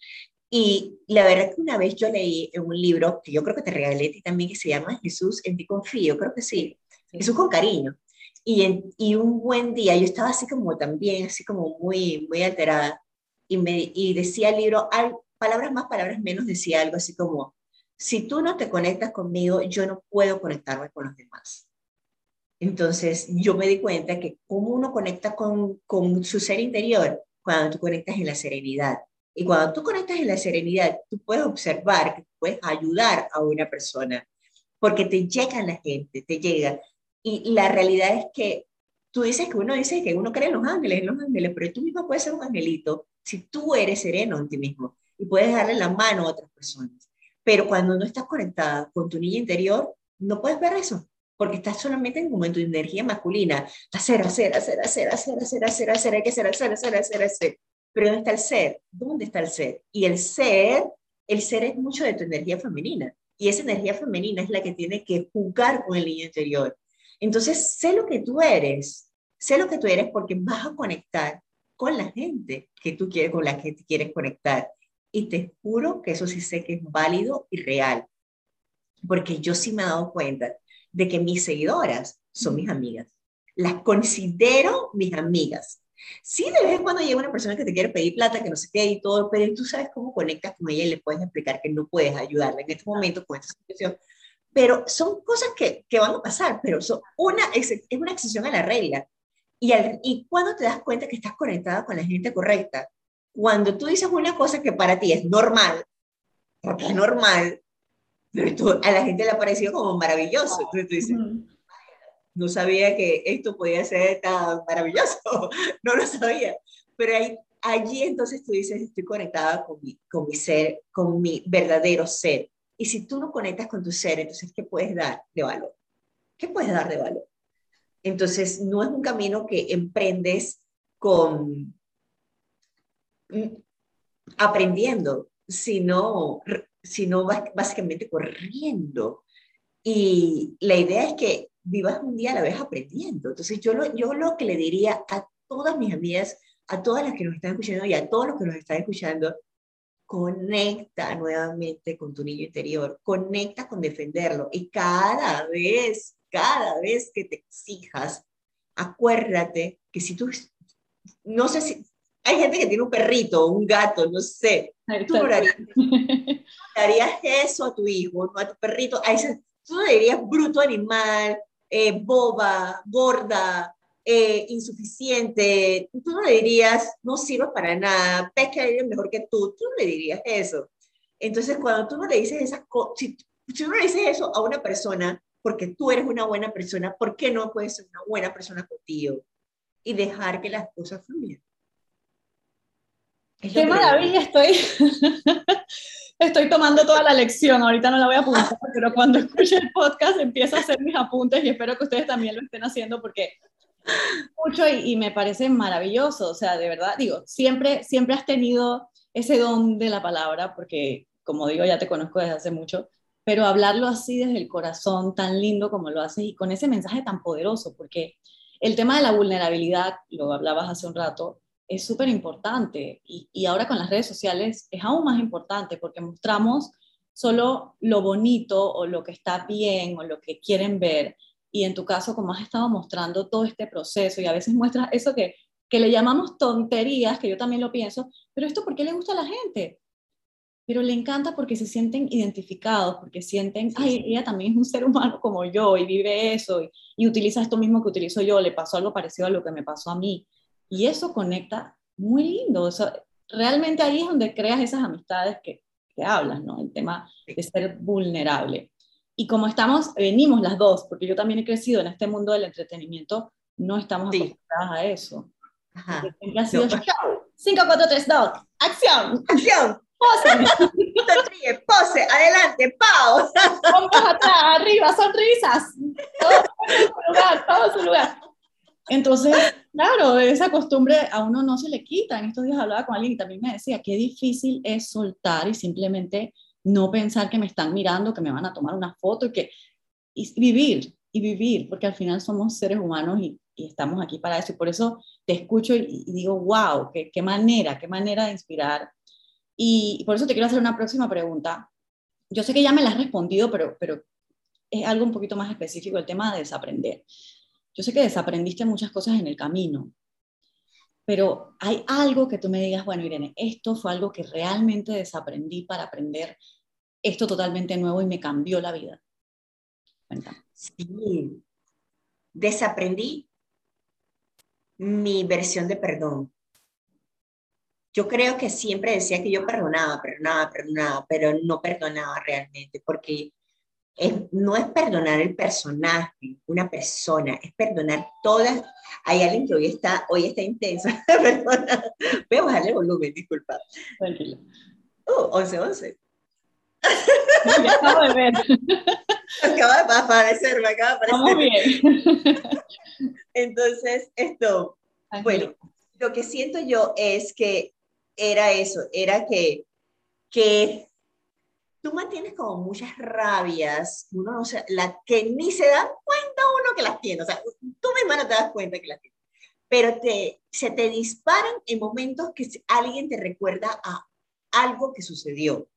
Y la verdad que una vez yo leí en un libro que yo creo que te regalé a ti también, que se llama Jesús en ti confío, creo que sí, Jesús con cariño. Y, en, y un buen día yo estaba así como también, así como muy, muy alterada, y, me, y decía el libro, palabras más, palabras menos, decía algo así como, si tú no te conectas conmigo, yo no puedo conectarme con los demás. Entonces yo me di cuenta que cómo uno conecta con, con su ser interior cuando tú conectas en la serenidad. Y cuando tú conectas en la serenidad, tú puedes observar puedes ayudar a una persona, porque te llega la gente, te llega. Y la realidad es que tú dices que uno dice que uno cree en los ángeles, en los ángeles, pero tú mismo puedes ser un angelito si tú eres sereno en ti mismo y puedes darle la mano a otras personas. Pero cuando no estás conectada con tu niña interior, no puedes ver eso, porque estás solamente en un momento de energía masculina. Hacer, hacer, hacer, hacer, hacer, hacer, hacer, hacer, hay que hacer, hacer, hacer, hacer, hacer. Pero ¿dónde está el ser? ¿Dónde está el ser? Y el ser, el ser es mucho de tu energía femenina. Y esa energía femenina es la que tiene que jugar con el niño interior. Entonces, sé lo que tú eres, sé lo que tú eres porque vas a conectar con la gente que tú quieres, con la que te quieres conectar. Y te juro que eso sí sé que es válido y real. Porque yo sí me he dado cuenta de que mis seguidoras son mis amigas. Las considero mis amigas. Sí, de vez en cuando llega una persona que te quiere pedir plata, que no sé qué y todo, pero tú sabes cómo conectas con ella y le puedes explicar que no puedes ayudarla en este momento con esta situación. Pero son cosas que, que van a pasar, pero son una, es, es una excepción a la regla. Y, al, y cuando te das cuenta que estás conectada con la gente correcta, cuando tú dices una cosa que para ti es normal, porque es normal, pero a la gente le ha parecido como maravilloso. Entonces tú dices, no sabía que esto podía ser tan maravilloso, no lo sabía. Pero ahí, allí entonces tú dices, estoy conectada con mi, con mi ser, con mi verdadero ser. Y si tú no conectas con tu ser, entonces, ¿qué puedes dar de valor? ¿Qué puedes dar de valor? Entonces, no es un camino que emprendes con mm, aprendiendo, sino, sino básicamente corriendo. Y la idea es que vivas un día a la vez aprendiendo. Entonces, yo lo, yo lo que le diría a todas mis amigas, a todas las que nos están escuchando y a todos los que nos están escuchando, conecta nuevamente con tu niño interior, conecta con defenderlo y cada vez, cada vez que te exijas, acuérdate que si tú, no sé si, hay gente que tiene un perrito, un gato, no sé, tú no harías, harías, eso a tu hijo, no a tu perrito, tú no dirías bruto animal, eh, boba, gorda, eh, insuficiente, tú no le dirías, no sirve para nada, que alguien mejor que tú, tú no le dirías eso. Entonces, cuando tú no le dices esas cosas, si, tú no le dices eso a una persona porque tú eres una buena persona, ¿por qué no puedes ser una buena persona contigo? Y dejar que las cosas fluyan. Qué maravilla estoy. estoy tomando toda la lección, ahorita no la voy a apuntar, pero cuando escuche el podcast empiezo a hacer mis apuntes y espero que ustedes también lo estén haciendo porque mucho y, me parece maravilloso, o sea, de verdad, digo, siempre, siempre has tenido ese don de la palabra, porque como digo, ya te conozco desde hace mucho, pero hablarlo así desde el corazón, tan lindo como lo haces y con ese mensaje tan poderoso, porque el tema de la vulnerabilidad, lo hablabas hace un rato, es súper importante y, y, ahora con las redes sociales es aún más importante porque mostramos solo lo bonito o lo que está bien o lo que quieren ver. Y en tu caso, como has estado mostrando todo este proceso y a veces muestras eso que, que le llamamos tonterías, que yo también lo pienso, pero esto ¿por qué le gusta a la gente? Pero le encanta porque se sienten identificados, porque sienten, ay, ella también es un ser humano como yo y vive eso y, y utiliza esto mismo que utilizo yo, le pasó algo parecido a lo que me pasó a mí. Y eso conecta muy lindo. O sea, realmente ahí es donde creas esas amistades que, que hablas, ¿no? El tema de ser vulnerable. Y como estamos, venimos las dos, porque yo también he crecido en este mundo del entretenimiento, no estamos acostumbradas a eso. Ajá. 5, 4, 3, 2, acción. Acción. Pose. pose, adelante, pause. Vamos atrás, arriba, sonrisas. Todo en su lugar, todo en su lugar. Entonces, claro, esa costumbre a uno no se le quita. En estos días hablaba con alguien y también me decía, qué difícil es soltar y simplemente no pensar que me están mirando, que me van a tomar una foto y que y vivir y vivir, porque al final somos seres humanos y, estamos aquí para eso. Y por eso te escucho y, digo, wow, qué, qué, manera, qué manera de inspirar. Y, por eso te quiero hacer una próxima pregunta. Yo sé que ya me la has respondido, pero, pero es algo un poquito más específico, el tema de desaprender. Yo sé que desaprendiste muchas cosas en el camino, pero hay algo que tú me digas, bueno, Irene, esto fue algo que realmente desaprendí para aprender esto totalmente nuevo y me cambió la vida. Sí, desaprendí mi versión de perdón. Yo creo que siempre decía que yo perdonaba, perdonaba, perdonaba, pero no perdonaba realmente, porque no es perdonar el personaje, una persona, es perdonar todas. Hay alguien que hoy está, hoy está intensa, perdona. Voy a bajarle el volumen, disculpa. Tranquilo. Uh, 11, 11. Me acabo de ver. Acaba de aparecer, me acaba de aparecer. Vamos bien. Entonces, esto, bueno, lo que siento yo es que era eso, era que, que tú mantienes como muchas rabias, uno no sé, la que ni se da cuenta uno que las tiene, o sea, tú misma no te das cuenta que las tienes, pero te, se te disparan en momentos que alguien te recuerda a algo que sucedió.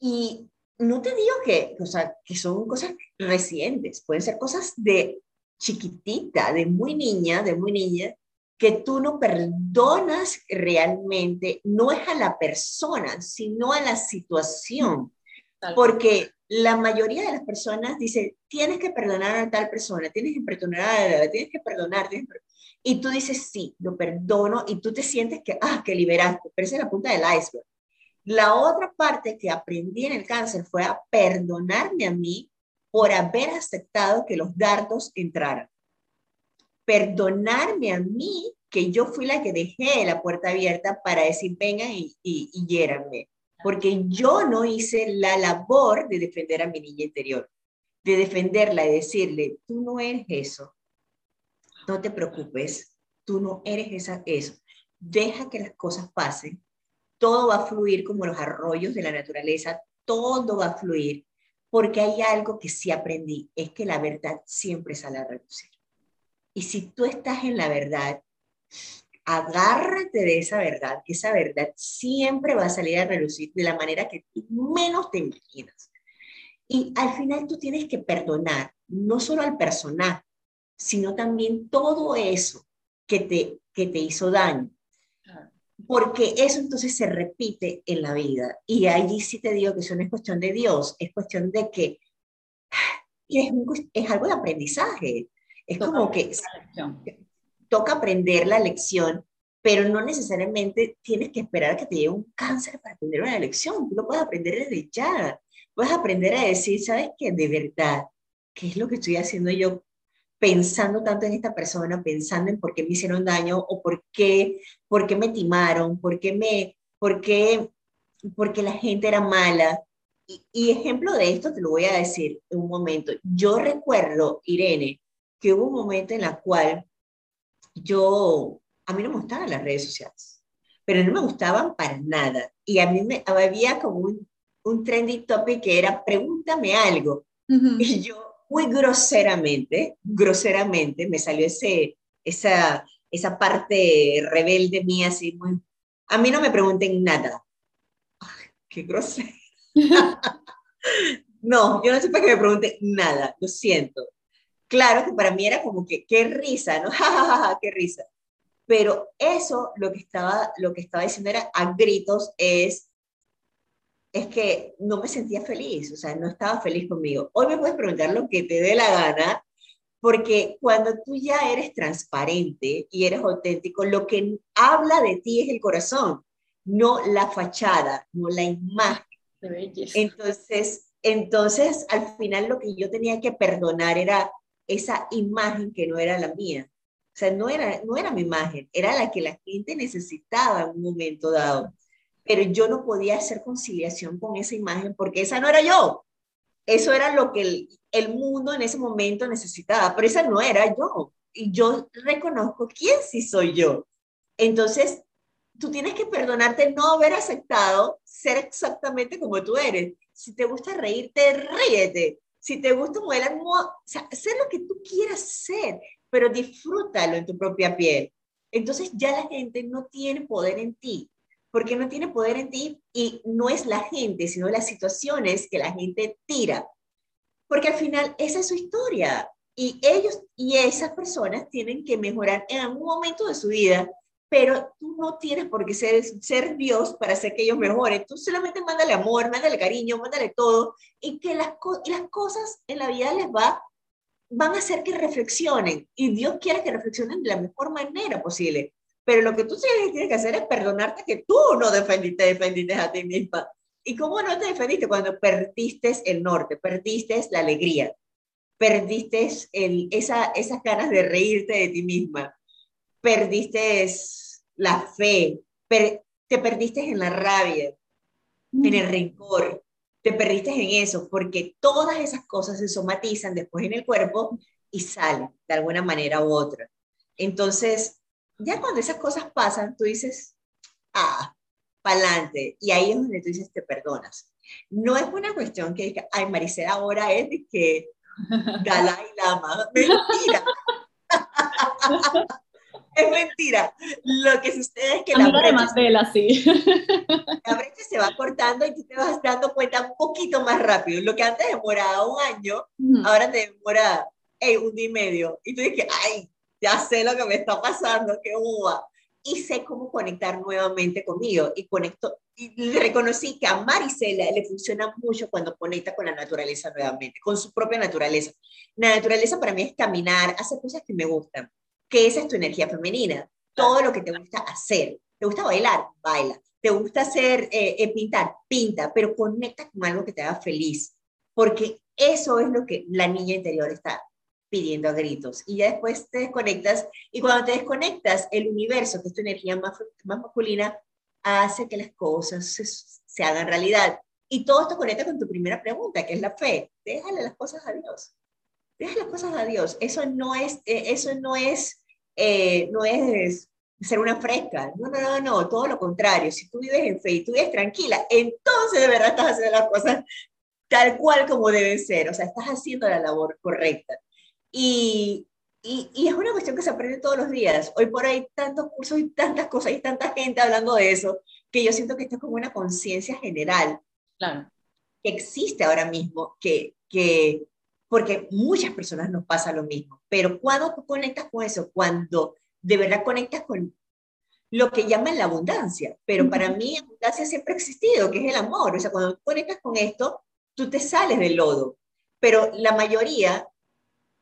Y no te digo que, o sea, que son cosas recientes, pueden ser cosas de chiquitita, de muy niña, de muy niña, que tú no perdonas realmente, no es a la persona, sino a la situación. Porque la mayoría de las personas dice, tienes que perdonar a tal persona, tienes que perdonar, a tienes que perdonar, y tú dices, sí, lo perdono, y tú te sientes que, ah, que liberaste, pero esa es la punta del iceberg. La otra parte que aprendí en el cáncer fue a perdonarme a mí por haber aceptado que los dardos entraran perdonarme a mí que yo fui la que dejé la puerta abierta para decir vengan y, y, y porque yo no hice la labor de defender a mi niña interior, de defenderla y decirle, tú no eres eso, no te preocupes, tú no eres esa, eso, deja que las cosas pasen, todo va a fluir como los arroyos de la naturaleza, todo va a fluir, porque hay algo que sí aprendí, es que la verdad siempre sale a reducir. Y si tú estás en la verdad, agárrate de esa verdad, que esa verdad siempre va a salir a relucir de la manera que tú menos te imaginas. Y al final tú tienes que perdonar, no solo al personaje, sino también todo eso que te, que te hizo daño. Porque eso entonces se repite en la vida. Y allí sí te digo que eso no es cuestión de Dios, es cuestión de que, es, es algo de aprendizaje. Es como que toca aprender la lección, pero no necesariamente tienes que esperar a que te llegue un cáncer para aprender una lección. Tú lo puedes aprender desde ya. Puedes aprender a decir, ¿sabes qué? De verdad, ¿qué es lo que estoy haciendo yo pensando tanto en esta persona, pensando en por qué me hicieron daño o por qué, por qué me timaron, por qué me, por qué, porque la gente era mala. Y, y ejemplo de esto te lo voy a decir en un momento. Yo recuerdo, Irene, que hubo un momento en la cual yo, a mí no me gustaban las redes sociales, pero no me gustaban para nada. Y a mí me, había como un, un trending topic que era pregúntame algo. Y yo muy groseramente, groseramente, me salió ese, esa, esa parte rebelde mía, así muy, a mí no me pregunten nada. qué grosero. no, yo no sé para que me pregunten nada, lo siento claro que para mí era como que, qué risa, ¿no? Qué risa. Pero eso lo que estaba, lo que estaba diciendo era a gritos es, es que no me sentía feliz, o sea, no estaba feliz conmigo. Hoy me puedes preguntar lo que te dé la gana, porque cuando tú ya eres transparente y eres auténtico, lo que habla de ti es el corazón, no la fachada, no la imagen. Entonces, entonces, al final lo que yo tenía que perdonar era esa imagen que no era la mía. O sea, no era, no era mi imagen, era la que la gente necesitaba en un momento dado. Pero yo no podía hacer conciliación con esa imagen porque esa no era yo. Eso era lo que el, el mundo en ese momento necesitaba, pero esa no era yo. Y yo reconozco quién sí soy yo. Entonces, tú tienes que perdonarte no haber aceptado ser exactamente como tú eres. Si te gusta reírte, ríete si te gusta modelar, o sé lo que tú quieras ser, pero disfrútalo en tu propia piel. Entonces ya la gente no tiene poder en ti, porque no tiene poder en ti y no es la gente, sino las situaciones que la gente tira. Porque al final esa es su historia y ellos y esas personas tienen que mejorar en algún momento de su vida pero tú no tienes por qué ser, Dios para hacer que ellos mejoren. Tú solamente mándale amor, mándale cariño, mándale todo, y que las, las cosas en la vida les va, van a hacer que reflexionen. Y Dios quiere que reflexionen de la mejor manera posible. Pero lo que tú tienes que hacer es perdonarte que tú no defendiste, defendiste a ti misma. ¿Y cómo no te defendiste? Cuando perdiste el norte, perdiste la alegría, perdiste esas ganas de reírte de ti misma, perdiste la fe, te perdiste en la rabia, en el rencor, te perdiste en eso, porque todas esas cosas se somatizan después en el cuerpo y salen de alguna manera u otra. Entonces, ya cuando esas cosas pasan, tú dices, ah, pa'lante. Y ahí es donde tú dices, te perdonas. No es una cuestión que diga, ay, Maricela ahora es de que Dalai Lama. Mentira. es mentira. Lo que sucede es que la brecha, sí. la brecha se va cortando y tú te vas dando cuenta un poquito más rápido. Lo que antes demoraba un año, ahora te demora un día y medio. Y tú dices, ay, ya sé lo que me está pasando, qué uva. Y sé cómo conectar nuevamente conmigo. Y conecto, y reconocí que a Marisela le funciona mucho cuando conecta con la naturaleza nuevamente, con su propia naturaleza. La naturaleza para mí es caminar, hacer cosas que me gustan que esa es tu energía femenina. Todo lo que te gusta hacer. ¿Te gusta bailar? Baila. ¿Te gusta hacer, eh, eh, pintar? Pinta, pero conecta con algo que te haga feliz, porque eso es lo que la niña interior está pidiendo a gritos. Y ya después te desconectas, y cuando te desconectas, el universo, que es tu energía más, más masculina, hace que las cosas se, se hagan realidad. Y todo esto conecta con tu primera pregunta, que es la fe. Déjale las cosas a Dios. Déjale las cosas a Dios. Eso no es, eh, eso no es eh, no es ser una fresca, no, no, no, no, todo lo contrario, si tú vives en fe y tú vives tranquila, entonces de verdad estás haciendo las cosas tal cual como deben ser, o sea, estás haciendo la labor correcta. Y, y, y, es una cuestión que se aprende todos los días. Hoy por ahí tantos cursos y tantas cosas y tanta gente hablando de eso, que yo siento que esto es como una conciencia general claro. que existe ahora mismo, que, que, porque muchas personas nos pasa lo mismo. Pero cuando tú conectas con eso, cuando de verdad conectas con lo que llaman la abundancia, pero para mí abundancia siempre ha existido, que es el amor. O sea, cuando tú conectas con esto, tú te sales del lodo. Pero la mayoría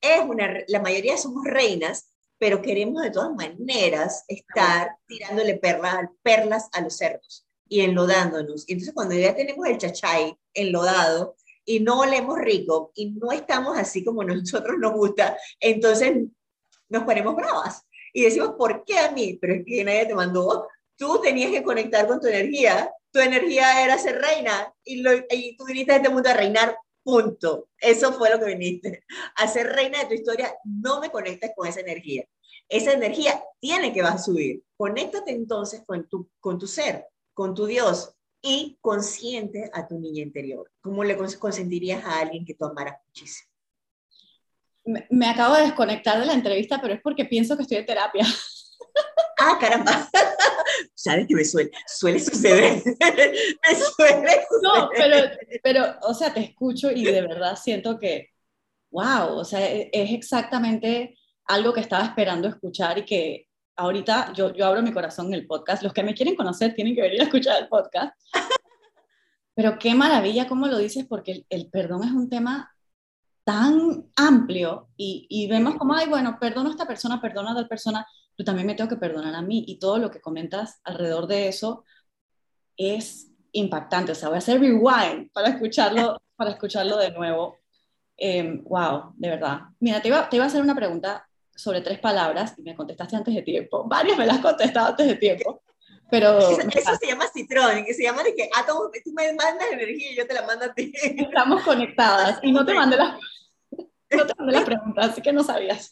es una, la mayoría somos reinas, pero queremos de todas maneras estar tirándole perlas, perlas a los cerdos y enlodándonos. Y entonces cuando ya tenemos el chachay enlodado, y no olemos rico y no estamos así como nosotros nos gusta, entonces nos ponemos bravas y decimos, ¿por qué a mí? Pero es que nadie te mandó. Tú tenías que conectar con tu energía. Tu energía era ser reina y, lo, y tú viniste a este mundo a reinar, punto. Eso fue lo que viniste. A ser reina de tu historia, no me conectes con esa energía. Esa energía tiene que va a subir. Conéctate entonces con tu, con tu ser, con tu Dios, y consciente a tu niña interior. ¿Cómo le consentirías a alguien que tú amaras muchísimo? Me, acabo de desconectar de la entrevista, pero es porque pienso que estoy en terapia. Ah, caramba. Sabes que me suele, suele suceder. me suele suceder. No, pero, pero, o sea, te escucho y de verdad siento que, wow, o sea, e, es exactamente algo que estaba esperando escuchar y que ahorita yo, yo abro mi corazón en el podcast. Los que me quieren conocer tienen que venir a escuchar el podcast. Pero qué maravilla cómo lo dices, porque el, perdón es un tema tan amplio y, y, vemos como, ay, bueno, perdono a esta persona, perdono a tal persona, pero también me tengo que perdonar a mí y todo lo que comentas alrededor de eso es impactante. O sea, voy a hacer rewind para escucharlo, para escucharlo de nuevo. wow, em, de verdad. Mira, te iba, te iba a hacer una pregunta sobre tres palabras y me contestaste antes de tiempo. Varias me las has contestado antes de tiempo. Pero eso, se llama citrón, que se llama de que átomos, tú me mandas energía y yo te la mando a ti. Estamos conectadas y no te mandé las, no te mandé las preguntas, así que no sabías.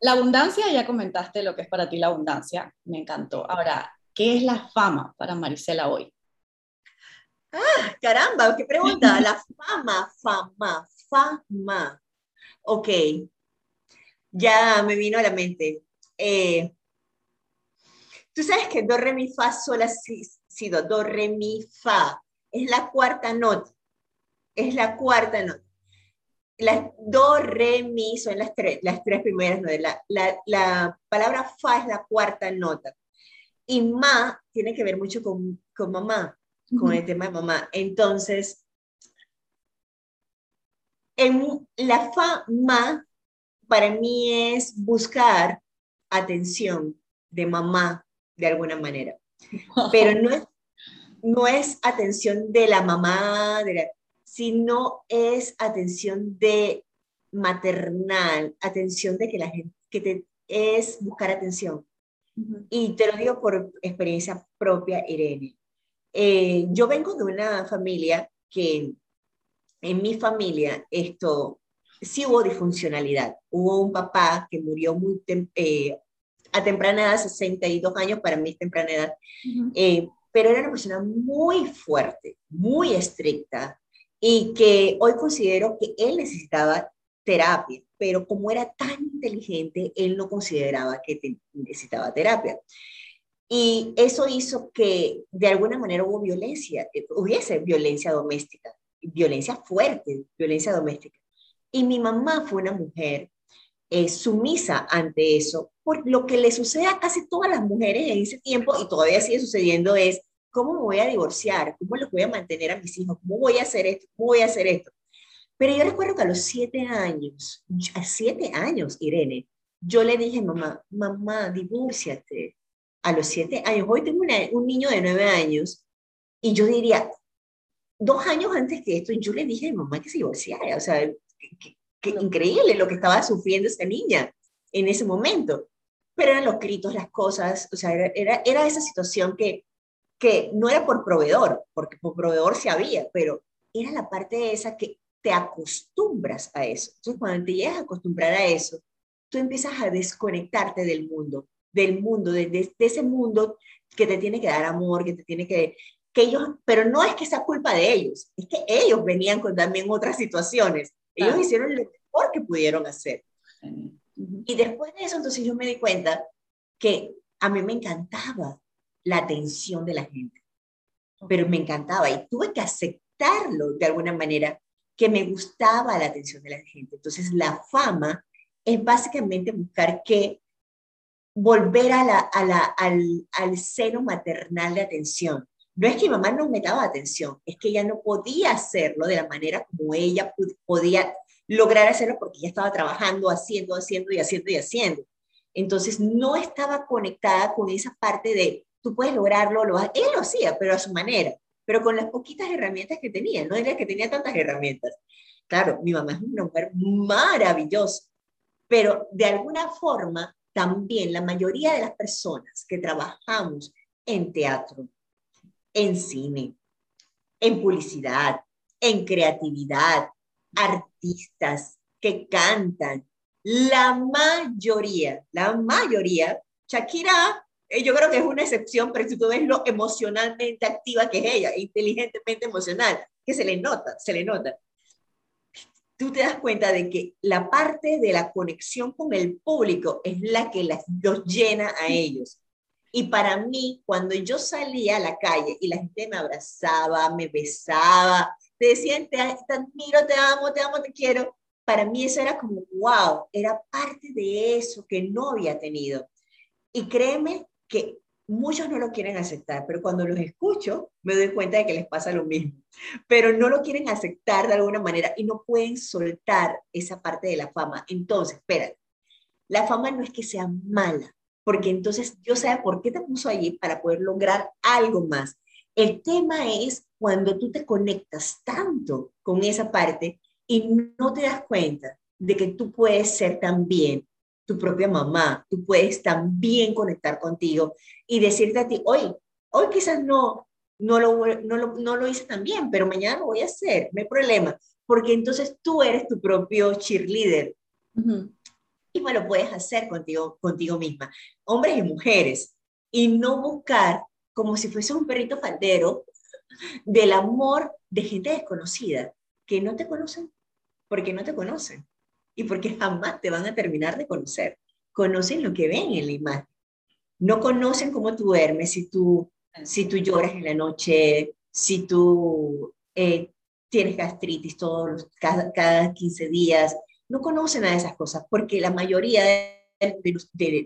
La abundancia, ya comentaste lo que es para ti la abundancia, me encantó. Ahora, ¿qué es la fama para Marisela hoy? Ah, caramba, qué pregunta. La fama, fama, fama. Ok, ya me vino a la mente. Eh, tú sabes que do, re, mi, fa, sol, si, do, do, re, mi, fa. Es la cuarta nota. Es la cuarta nota. Las do, re, mi son las tres, las tres primeras notas. La, la, palabra fa es la cuarta nota. Y ma tiene que ver mucho con, con mamá, con el tema de mamá. Entonces, en la fa, ma para mí es buscar atención de mamá de alguna manera. Pero no es, no es atención de la mamá, sino es atención de maternal, atención de que la gente, que te, es buscar atención. Y te lo digo por experiencia propia, Irene. Eh, yo vengo de una familia que en mi familia esto sí hubo disfuncionalidad. Hubo un papá que murió muy, eh, a temprana edad, 62 años, para mí temprana edad, eh, pero era una persona muy fuerte, muy estricta, y que hoy considero que él necesitaba terapia, pero como era tan inteligente, él no consideraba que necesitaba terapia. Y eso hizo que de alguna manera hubo violencia, eh, hubiese violencia doméstica, violencia fuerte, violencia doméstica. Y mi mamá fue una mujer eh, sumisa ante eso, por lo que le sucede a casi todas las mujeres en ese tiempo y todavía sigue sucediendo es, ¿cómo me voy a divorciar? ¿Cómo los voy a mantener a mis hijos? ¿Cómo voy a hacer esto? ¿Cómo voy a hacer esto? Pero yo recuerdo que a los siete años, a siete años, Irene, yo le dije, mamá, mamá, divórciate. A los siete años, hoy tengo un niño de nueve años y yo diría, dos años antes que esto, yo le dije a mi mamá que se divorciara. O sea, qué increíble lo que estaba sufriendo esa niña en ese momento. Pero eran los gritos, las cosas, o sea, era, era, era esa situación que, que no era por proveedor, porque por proveedor se había, pero era la parte esa que te acostumbras a eso. Entonces, cuando te llegas a acostumbrar a eso, tú empiezas a desconectarte del mundo, del mundo, de, de, ese mundo que te tiene que dar amor, que te tiene que, que ellos, pero no es que sea culpa de ellos, es que ellos venían con también otras situaciones. Ellos hicieron lo mejor que pudieron hacer. Y después de eso, entonces yo me di cuenta que a mí me encantaba la atención de la gente, pero me encantaba y tuve que aceptarlo de alguna manera, que me gustaba la atención de la gente. Entonces la fama es básicamente buscar que volver a la, a la, al, al seno maternal de atención. No es que mi mamá no me daba atención, es que ella no podía hacerlo de la manera como ella podía lograr hacerlo porque ella estaba trabajando, haciendo, haciendo y haciendo y haciendo. Entonces no estaba conectada con esa parte de tú puedes lograrlo, lo él lo hacía, pero a su manera, pero con las poquitas herramientas que tenía, no era que tenía tantas herramientas. Claro, mi mamá es una mujer maravillosa, pero de alguna forma también la mayoría de las personas que trabajamos en teatro, en cine, en publicidad, en creatividad, artistas que cantan. La mayoría, la mayoría, Shakira, eh, yo creo que es una excepción, pero si tú ves lo emocionalmente activa que es ella, inteligentemente emocional, que se le nota, se le nota. Tú te das cuenta de que la parte de la conexión con el público es la que los llena a ellos. Y para mí, cuando yo salía a la calle y la gente me abrazaba, me besaba, te decían, te, admiro, te amo, te amo, te quiero, para mí eso era como, wow, era parte de eso que no había tenido. Y créeme que muchos no lo quieren aceptar, pero cuando los escucho me doy cuenta de que les pasa lo mismo, pero no lo quieren aceptar de alguna manera y no pueden soltar esa parte de la fama. Entonces, espérate, la fama no es que sea mala, porque entonces Dios sabe por qué te puso allí para poder lograr algo más. El tema es cuando tú te conectas tanto con esa parte y no te das cuenta de que tú puedes ser también tu propia mamá, tú puedes también conectar contigo y decirte a ti, hoy, hoy quizás no, no lo, no lo, no lo hice tan bien, pero mañana lo voy a hacer, no hay problema, porque entonces tú eres tu propio cheerleader. Uh me lo puedes hacer contigo, contigo misma, hombres y mujeres, y no buscar como si fuese un perrito faldero del amor de gente desconocida, que no te conocen porque no te conocen y porque jamás te van a terminar de conocer. Conocen lo que ven en la imagen. No conocen cómo tú duermes, si tú, si tú lloras en la noche, si tú eh, tienes gastritis todos cada, cada 15 días, no conocen a esas cosas, porque la mayoría de,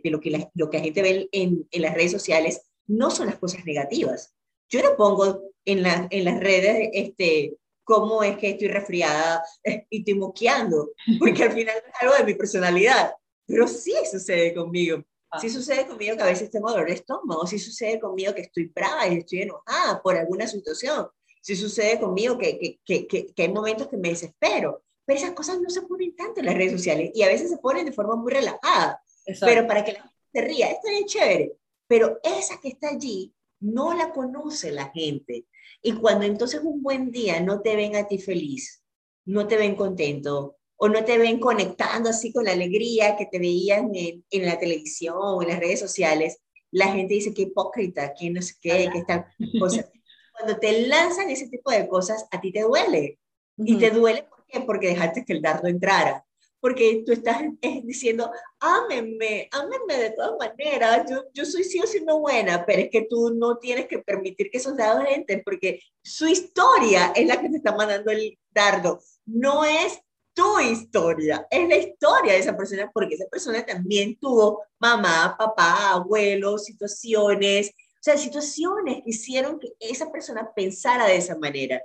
lo, que la, lo que la gente ve en, en, las redes sociales no son las cosas negativas. Yo no pongo en, la, en las redes este, cómo es que estoy resfriada y estoy moqueando, porque al final es algo de mi personalidad, pero sí sucede conmigo. Ah. Sí sucede conmigo que a veces tengo dolor de estómago, sí sucede conmigo que estoy brava y estoy enojada por alguna situación, sí sucede conmigo que, que, que, que hay momentos que me desespero, pero esas cosas no se ponen tanto en las redes sociales y a veces se ponen de forma muy relajada. Pero para que la gente se ría, está bien chévere. Pero esa que está allí no la conoce la gente. Y cuando entonces un buen día no te ven a ti feliz, no te ven contento, o no te ven conectando así con la alegría que te veían en, en la televisión o en las redes sociales, la gente dice que hipócrita, que no sé qué, que están cosas. Cuando te lanzan ese tipo de cosas, a ti te duele. Y te duele ¿por qué? porque dejaste que el dardo entrara. Porque tú estás diciendo, ámenme, ámenme de todas maneras, yo, yo soy sí o sí no buena, pero es que tú no tienes que permitir que esos dardos entren, porque su historia es la que te está mandando el dardo, no es tu historia, es la historia de esa persona, porque esa persona también tuvo mamá, papá, abuelo, situaciones, o sea, situaciones que hicieron que esa persona pensara de esa manera.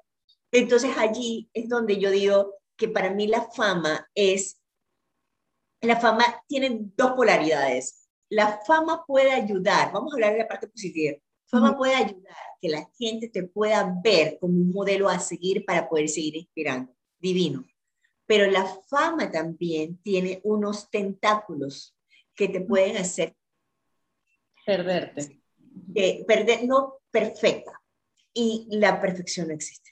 Entonces allí es donde yo digo que para mí la fama es, la fama tiene dos polaridades. La fama puede ayudar, vamos a hablar de la parte positiva, fama puede ayudar que la gente te pueda ver como un modelo a seguir para poder seguir inspirando. Divino pero la fama también tiene unos tentáculos que te pueden hacer perderte. perder, no perfecta. Y la perfección no existe.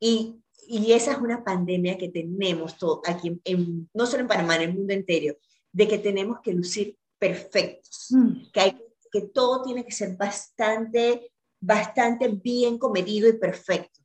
Y, y esa es una pandemia que tenemos todo, aquí, en, no solo en Panamá, en el mundo entero, de que tenemos que lucir perfectos, mm. que, hay, que todo tiene que ser bastante, bastante bien comedido y perfecto.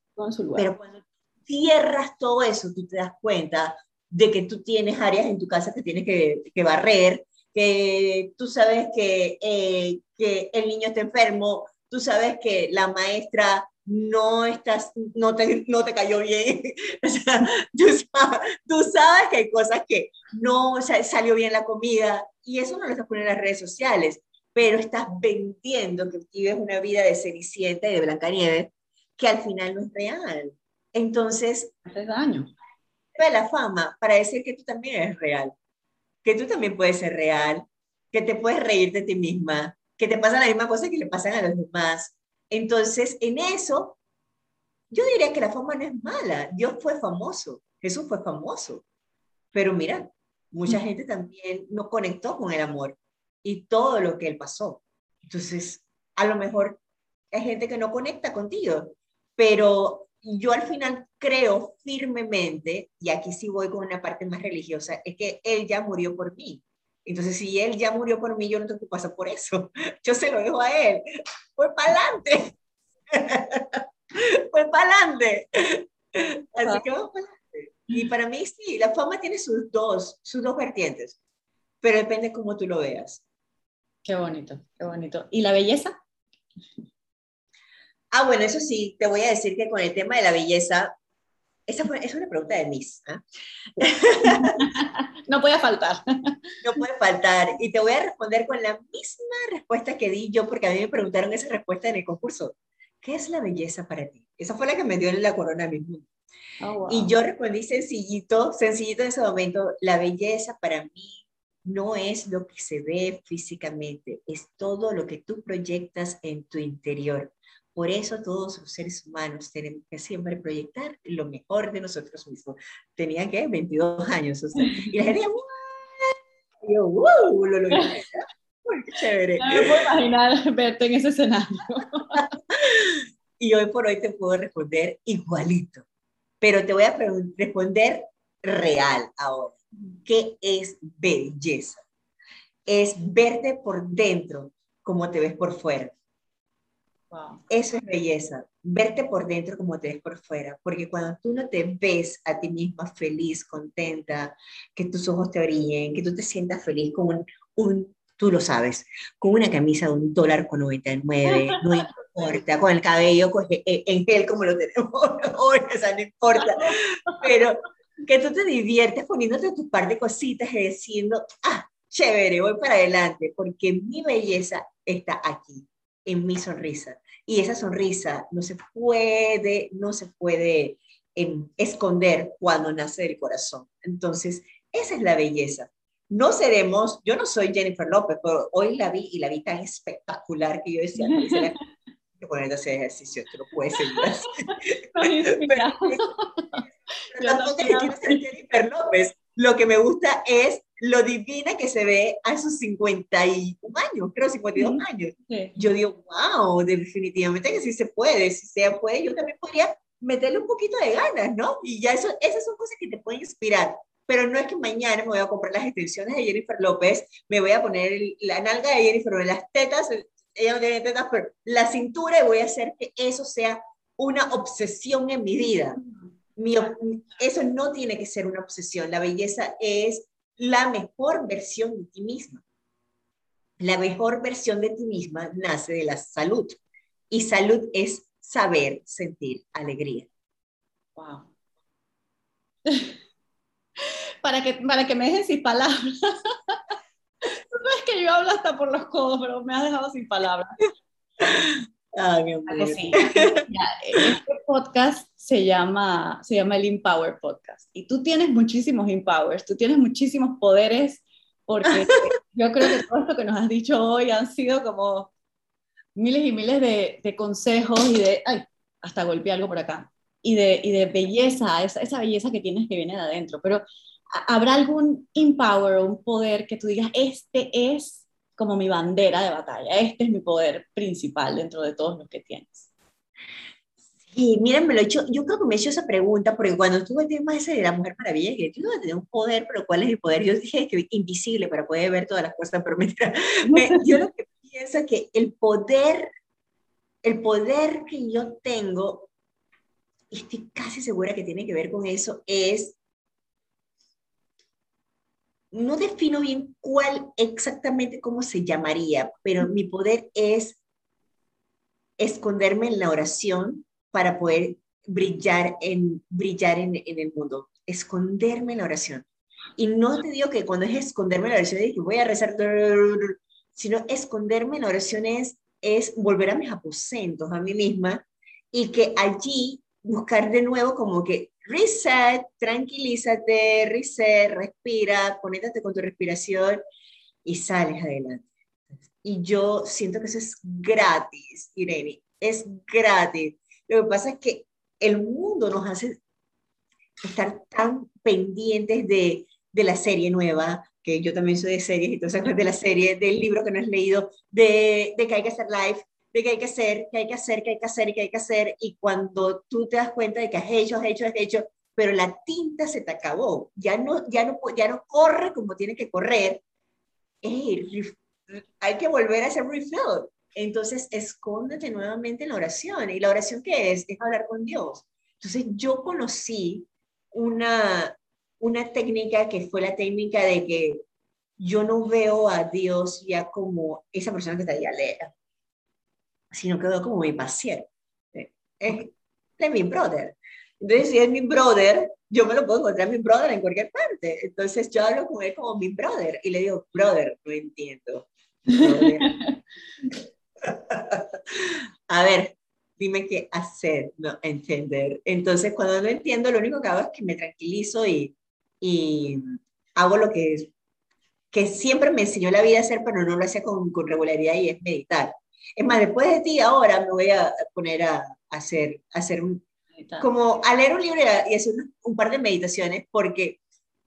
Pero cuando cierras todo eso, tú te das cuenta de que tú tienes áreas en tu casa que tienes que, barrer, que tú sabes que, eh, que el niño está enfermo, tú sabes que la maestra no, estás, no, te, no te cayó bien. o sea, tú, sabes, que hay cosas que no salió bien la comida y eso no lo estás poniendo en las redes sociales, pero estás vendiendo que vives una vida de Cenicienta y de Blancanieves que al final no es real. Entonces, hace daño. La fama para decir que tú también eres real, que tú también puedes ser real, que te puedes reír de ti misma, que te pasan la misma cosa que le pasan a los demás. Entonces, en eso, yo diría que la fama no es mala. Dios fue famoso, Jesús fue famoso. Pero mira, mucha mm. gente también no conectó con el amor y todo lo que él pasó. Entonces, a lo mejor hay gente que no conecta contigo, pero yo al final creo firmemente, y aquí sí voy con una parte más religiosa, es que Él ya murió por mí. Entonces, si Él ya murió por mí, yo no tengo que pasar por eso. Yo se lo dejo a Él. Fue para adelante. Fue para adelante. Así que vamos para adelante. Y para mí sí, la fama tiene sus dos, sus dos vertientes, pero depende cómo tú lo veas. Qué bonito, qué bonito. ¿Y la belleza? Ah, bueno, eso sí, te voy a decir que con el tema de la belleza, esa es una pregunta de Miss. ¿ah? no puede faltar. No puede faltar. Y te voy a responder con la misma respuesta que di yo, porque a mí me preguntaron esa respuesta en el concurso. ¿Qué es la belleza para ti? Esa fue la que me dio la corona mismo. Oh, y yo respondí sencillito, sencillito en ese momento, la belleza para mí no es lo que se ve físicamente, es todo lo que tú proyectas en tu interior. Por eso todos los seres humanos tenemos que siempre proyectar lo mejor de nosotros mismos. Tenía que 22 años, o sea, y la gente, y yo, ¡wow! Lo logré. qué chévere. No me puedo imaginar verte en ese escenario. y hoy por hoy te puedo responder igualito, pero te voy a responder real ahora. ¿Qué es belleza? Es verte por dentro como te ves por fuera. Eso es belleza, verte por dentro como te ves por fuera, porque cuando tú no te ves a ti misma feliz, contenta, que tus ojos te brillen, que tú te sientas feliz con un, un tú lo sabes, con una camisa de un dólar con 99, no importa, con el cabello en gel como lo tenemos hoy, o sea, no importa, pero que tú te diviertes poniéndote tu par de cositas y diciendo, ah, chévere, voy para adelante, porque mi belleza está aquí, en mi sonrisa. Y esa sonrisa no se puede, no se puede em, esconder cuando nace del corazón. Entonces, esa es la belleza. No seremos, yo no soy Jennifer López, pero hoy la vi y la vi tan espectacular que yo decía, que poner ese ejercicio, tú no puedes seguir así. pero, quiero ser Jennifer López. Lo que me gusta es lo divina que se ve a sus 51 años, creo 52 años. Yo digo, wow, definitivamente que sí se puede, si se puede, yo también podría meterle un poquito de ganas, ¿no? Y ya eso, esas son cosas que te pueden inspirar. pero no es que mañana me voy a comprar las extensiones de Jennifer López, me voy a poner la nalga de Jennifer, las tetas, ella no tiene tetas, pero la cintura y voy a hacer que eso sea una obsesión en mi vida. Mi, eso no tiene que ser una obsesión. La belleza es la mejor versión de ti misma. La mejor versión de ti misma nace de la salud. Y salud es saber sentir alegría. Wow. para, que, para que me dejen sin palabras. no es que yo hablo hasta por los codos, pero me has dejado sin palabras. Ay, mi amor. Este podcast se llama, se llama el Empower Podcast. Y tú tienes muchísimos empowers, tú tienes muchísimos poderes, porque yo creo que todo esto que nos has dicho hoy han sido como miles y miles de, de consejos y de, ay, hasta golpeé algo por acá, y de, y de belleza, esa, esa belleza que tienes que viene de adentro. Pero ¿habrá algún empower o un poder que tú digas, este es como mi bandera de batalla, este es mi poder principal dentro de todos los que tienes? Sí, miren, me lo he hecho, yo creo que me he hecho esa pregunta, porque cuando estuve el tema ese de la Mujer Maravilla, que tú no tener un poder, pero ¿cuál es el poder? Yo dije que invisible para poder ver todas las cosas, pero me, yo lo que pienso es que el poder, el poder que yo tengo, estoy casi segura que tiene que ver con eso, es no defino bien cuál exactamente cómo se llamaría, pero mi poder es esconderme en la oración para poder brillar en, brillar en, el mundo, esconderme en la oración. Y no te digo que cuando es esconderme en la oración es que voy a rezar, sino esconderme en la oración es, es volver a mis aposentos, a mí misma, y que allí buscar de nuevo como que reset, tranquilízate, reset, respira, conéctate con tu respiración y sales adelante. Y yo siento que eso es gratis, Irene, es gratis. Lo que pasa es que el mundo nos hace estar tan pendientes de, de la serie nueva, que yo también soy de series y todas de la serie, del libro que no has leído, de, de que hay que hacer live, de que hay que hacer, que hay que hacer, que hay que hacer que hay que hacer, y cuando tú te das cuenta de que has hecho, has hecho, has hecho, pero la tinta se te acabó, ya no, ya no, ya no corre como tiene que correr, hay que volver a hacer refill. Entonces, escóndete nuevamente en la oración. ¿Y la oración qué es? Es hablar con Dios. Entonces, yo conocí una, una técnica que fue la técnica de que yo no veo a Dios ya como esa persona que está ahí a leer sino que veo como mi paciente. Es, es mi brother. Entonces, si es mi brother, yo me lo puedo encontrar mi brother en cualquier parte. Entonces, yo hablo con él como mi brother y le digo, brother, no entiendo. A ver, dime qué hacer, no entender. Entonces, cuando no entiendo, lo único que hago es que me tranquilizo y, y hago lo que, que siempre me enseñó la vida a hacer, pero no lo hacía con, con regularidad y es meditar. Es más, después de ti, ahora me voy a poner a, hacer, hacer un, como a leer un libro y hacer un, par de meditaciones, porque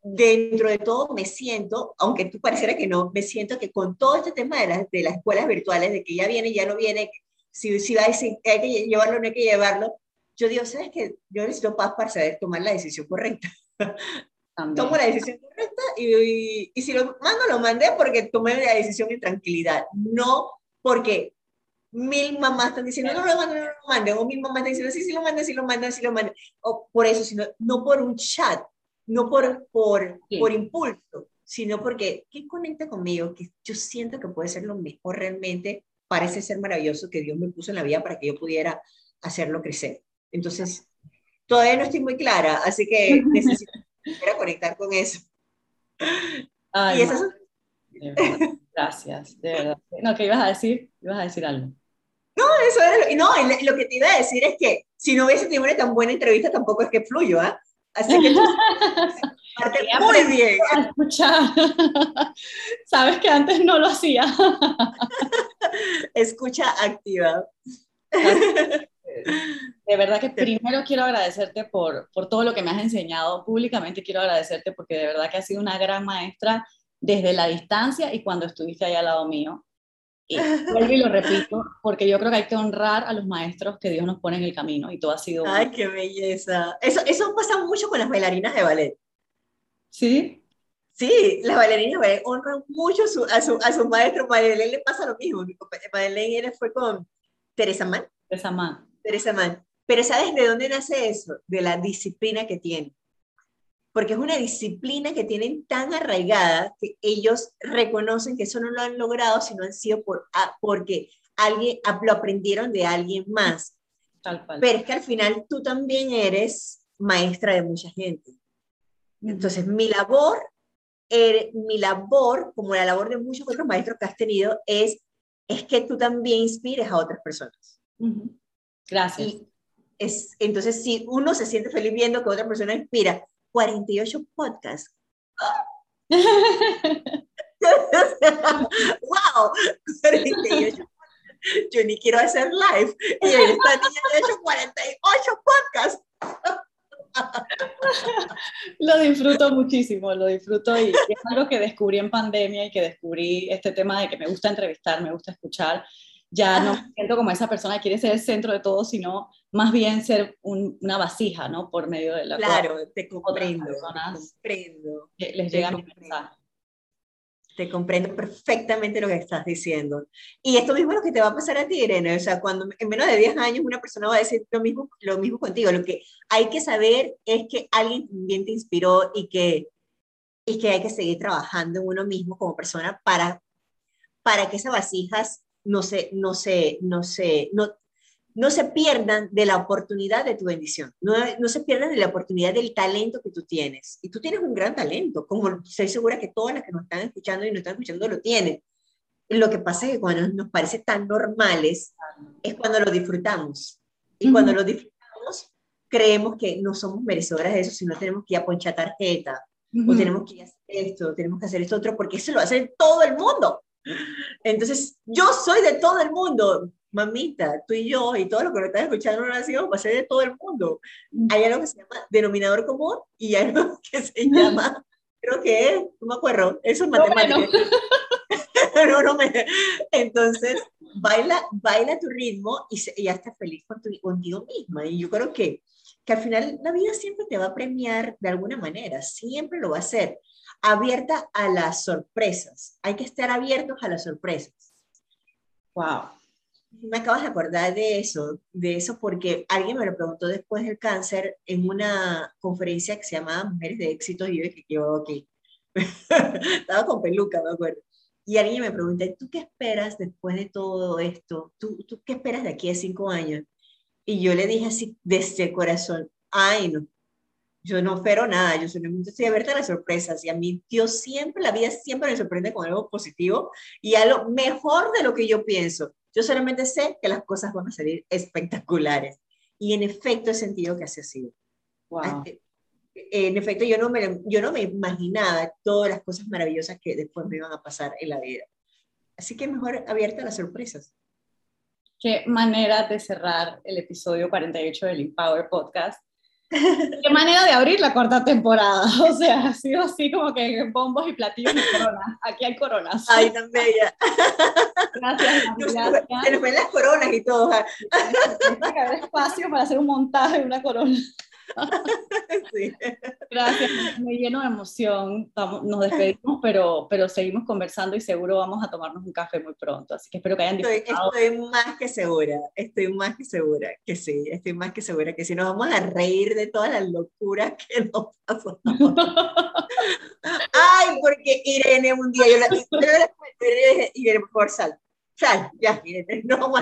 dentro de todo me siento, aunque tú pareciera que no, me siento que con todo este tema de, las de las escuelas virtuales, de que ya viene, ya no viene, si, si, va, si hay que llevarlo o no hay que llevarlo, yo digo, ¿sabes qué? Yo necesito paz para saber tomar la decisión correcta. Tomo la decisión correcta y, y, si lo mando, lo mandé porque tomé la decisión en tranquilidad, no porque mil mamás están diciendo, no, lo manden, no lo manden, o mil mamás están diciendo, sí, sí lo mandan, sí lo mandan, sí lo mandan, o por eso, sino, no por un chat, no por, por, por impulso, sino porque, ¿qué conecta conmigo? Que yo siento que puede ser lo mejor realmente para ese ser maravilloso que Dios me puso en la vida para que yo pudiera hacerlo crecer. Entonces, todavía no estoy muy clara, así que necesito conectar con eso. y esas. Gracias, de verdad. No, ¿qué ibas a decir? Ibas a decir algo. No, eso es, no, lo que te iba a decir es que si no hubiese tenido una tan buena entrevista, tampoco es que fluyo, ¿ah? Así que parte muy bien. Escucha, sabes que antes no lo hacía. Escucha activa. De verdad que primero quiero agradecerte por, por todo lo que me has enseñado. Públicamente quiero agradecerte porque de verdad que has sido una gran maestra desde la distancia y cuando estuviste ahí al lado mío. Y vuelvo y lo repito, porque yo creo que hay que honrar a los maestros que Dios nos pone en el camino y todo ha sido... ¡Ay, qué belleza! Eso, eso pasa mucho con las bailarinas de ballet. Sí. Sí, las bailarinas honran mucho a, su, a su maestro. Madeleine le pasa lo mismo. Madeleine fue con Teresa Mann. Teresa Mann. Teresa Mann. Pero ¿sabes de dónde nace eso? De la disciplina que tienen. Porque es una disciplina que tienen tan arraigada que ellos reconocen que eso no lo han logrado, sino han sido por, porque alguien, lo aprendieron de alguien más. Pero es que al final tú también eres maestra de mucha gente. Entonces, mi labor, er, mi labor, como la labor de muchos otros maestros que has tenido, es, es que tú también inspires a otras personas. Gracias. es, entonces, si uno se siente feliz viendo que otra persona inspira, 48 podcasts. ¡Wow! 48 yo ni quiero hacer live. Y esta niña ha hecho 48 podcasts. Lo disfruto muchísimo, lo disfruto y es algo que descubrí en pandemia y que descubrí este tema de que me gusta entrevistar, me gusta escuchar. Ya no me siento como esa persona que quiere ser el centro de todo, sino más bien ser una vasija, ¿no? Por medio de la Claro, te comprendo, te comprendo. les llega mi mensaje. Te comprendo perfectamente lo que estás diciendo. Y esto mismo es lo que te va a pasar a ti, Irene. O sea, cuando en menos de 10 años una persona va a decir lo mismo, lo mismo contigo. Lo que hay que saber es que alguien también te inspiró y que, y que hay que seguir trabajando en uno mismo como persona para, para que esas vasijas no se, no se, no se, no, no se pierdan de la oportunidad de tu bendición, no, no, se pierdan de la oportunidad del talento que tú tienes. Y tú tienes un gran talento, como estoy segura que todas las que nos están escuchando y nos están escuchando lo tienen. Lo que pasa es que cuando nos parece tan normales es cuando lo disfrutamos. Y cuando lo disfrutamos, creemos que no somos merecedoras de eso, sino tenemos que ir a ponchar tarjeta, o tenemos que hacer esto, tenemos que hacer esto otro, porque eso lo hace todo el mundo. Entonces, yo soy de todo el mundo mamita, tú y yo y todo lo que nos están escuchando en oración va a ser de todo el mundo. Hay algo que se llama denominador común y hay algo que se llama, creo que es, no me acuerdo, eso es matemática. No, no, me... Entonces, baila, baila tu ritmo y, ya estás feliz con tu, contigo misma. Y yo creo que, que al final la vida siempre te va a premiar de alguna manera, siempre lo va a hacer. Abierta a las sorpresas. Hay que estar abiertos a las sorpresas. Wow. Me acabas de acordar de eso, de eso porque alguien me lo preguntó después del cáncer en una conferencia que se llamaba Mujeres de Éxito y yo dije, yo aquí. Estaba con peluca, me acuerdo. Y alguien me preguntó, ¿tú qué esperas después de todo esto? ¿Tú, ¿Tú qué esperas de aquí a cinco años? Y yo le dije así, desde el corazón, ay, no, yo no espero nada, yo solamente estoy abierta a las sorpresas y a mí Dios siempre, la vida siempre me sorprende con algo positivo y algo mejor de lo que yo pienso. Yo solamente sé que las cosas van a salir espectaculares. Y en efecto he sentido que así ha sido. Wow. En efecto, yo no, me, yo no me imaginaba todas las cosas maravillosas que después me iban a pasar en la vida. Así que mejor abierta a las sorpresas. Qué manera de cerrar el episodio 48 del Empower Podcast. Qué manera de abrir la cuarta temporada. O sea, ha sido así como que bombos y platillos y coronas. Aquí hay coronas. Ay, tan bella. Gracias, gracias. Se nos ven las coronas y todo. Tiene que haber espacio para hacer un montaje de una corona. Gracias, me lleno de emoción. nos despedimos, pero, pero seguimos conversando y seguro vamos a tomarnos un café muy pronto. Así que espero que hayan disfrutado. Estoy, más que segura, estoy más que segura que sí, estoy más que segura que sí. Nos vamos a reír de todas las locuras que nos pasan. Ay, porque Irene un día, yo la, Irene, Irene, por favor, sal, ya, miren, no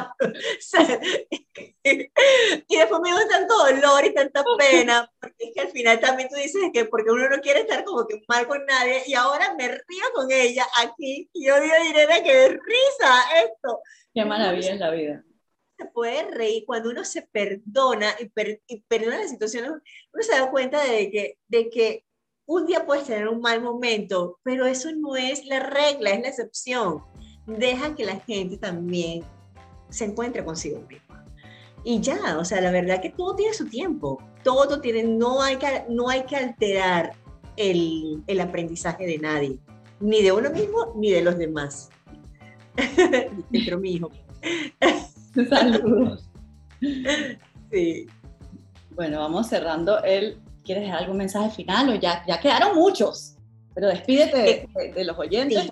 sal. Y después me dio tanto dolor y tanta pena, porque es que al final también tú dices que porque uno no quiere estar como que mal con nadie, y ahora me río con ella aquí, y yo digo, Irene, qué risa esto. Qué maravilla es la vida. Se puede reír cuando uno se perdona y, y perdona la situación, uno se da cuenta de que, de que un día puedes tener un mal momento, pero eso no es la regla, es la excepción deja que la gente también se encuentre consigo misma. Y ya, o sea, la verdad que todo tiene su tiempo, todo tiene, no hay que, no hay que alterar el, el aprendizaje de nadie, ni de uno mismo ni de los demás. Mi hijo. Saludos. Sí. Bueno, vamos cerrando el ¿quieres dejar algún mensaje final o ya, ya quedaron muchos? Pero despídete de, los oyentes.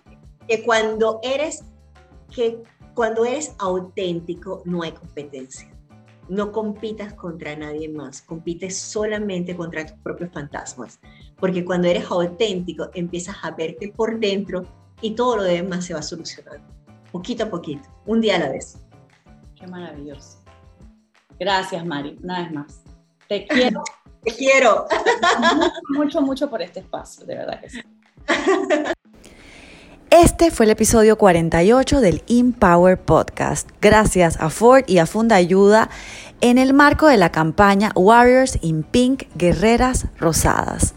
Que cuando eres, que cuando eres auténtico no hay competencia. No compitas contra nadie más, compites solamente contra tus propios fantasmas. Porque cuando eres auténtico empiezas a verte por dentro y todo lo demás se va solucionando. Poquito a poquito, un día a la vez. Qué maravilloso. Gracias, Mari, una vez más. Te quiero. Te quiero. Mucho, mucho, por este espacio, de verdad que sí. Este fue el episodio 48 del Empower Podcast. Gracias a Ford y a Funda Ayuda en el marco de la campaña Warriors in Pink Guerreras Rosadas.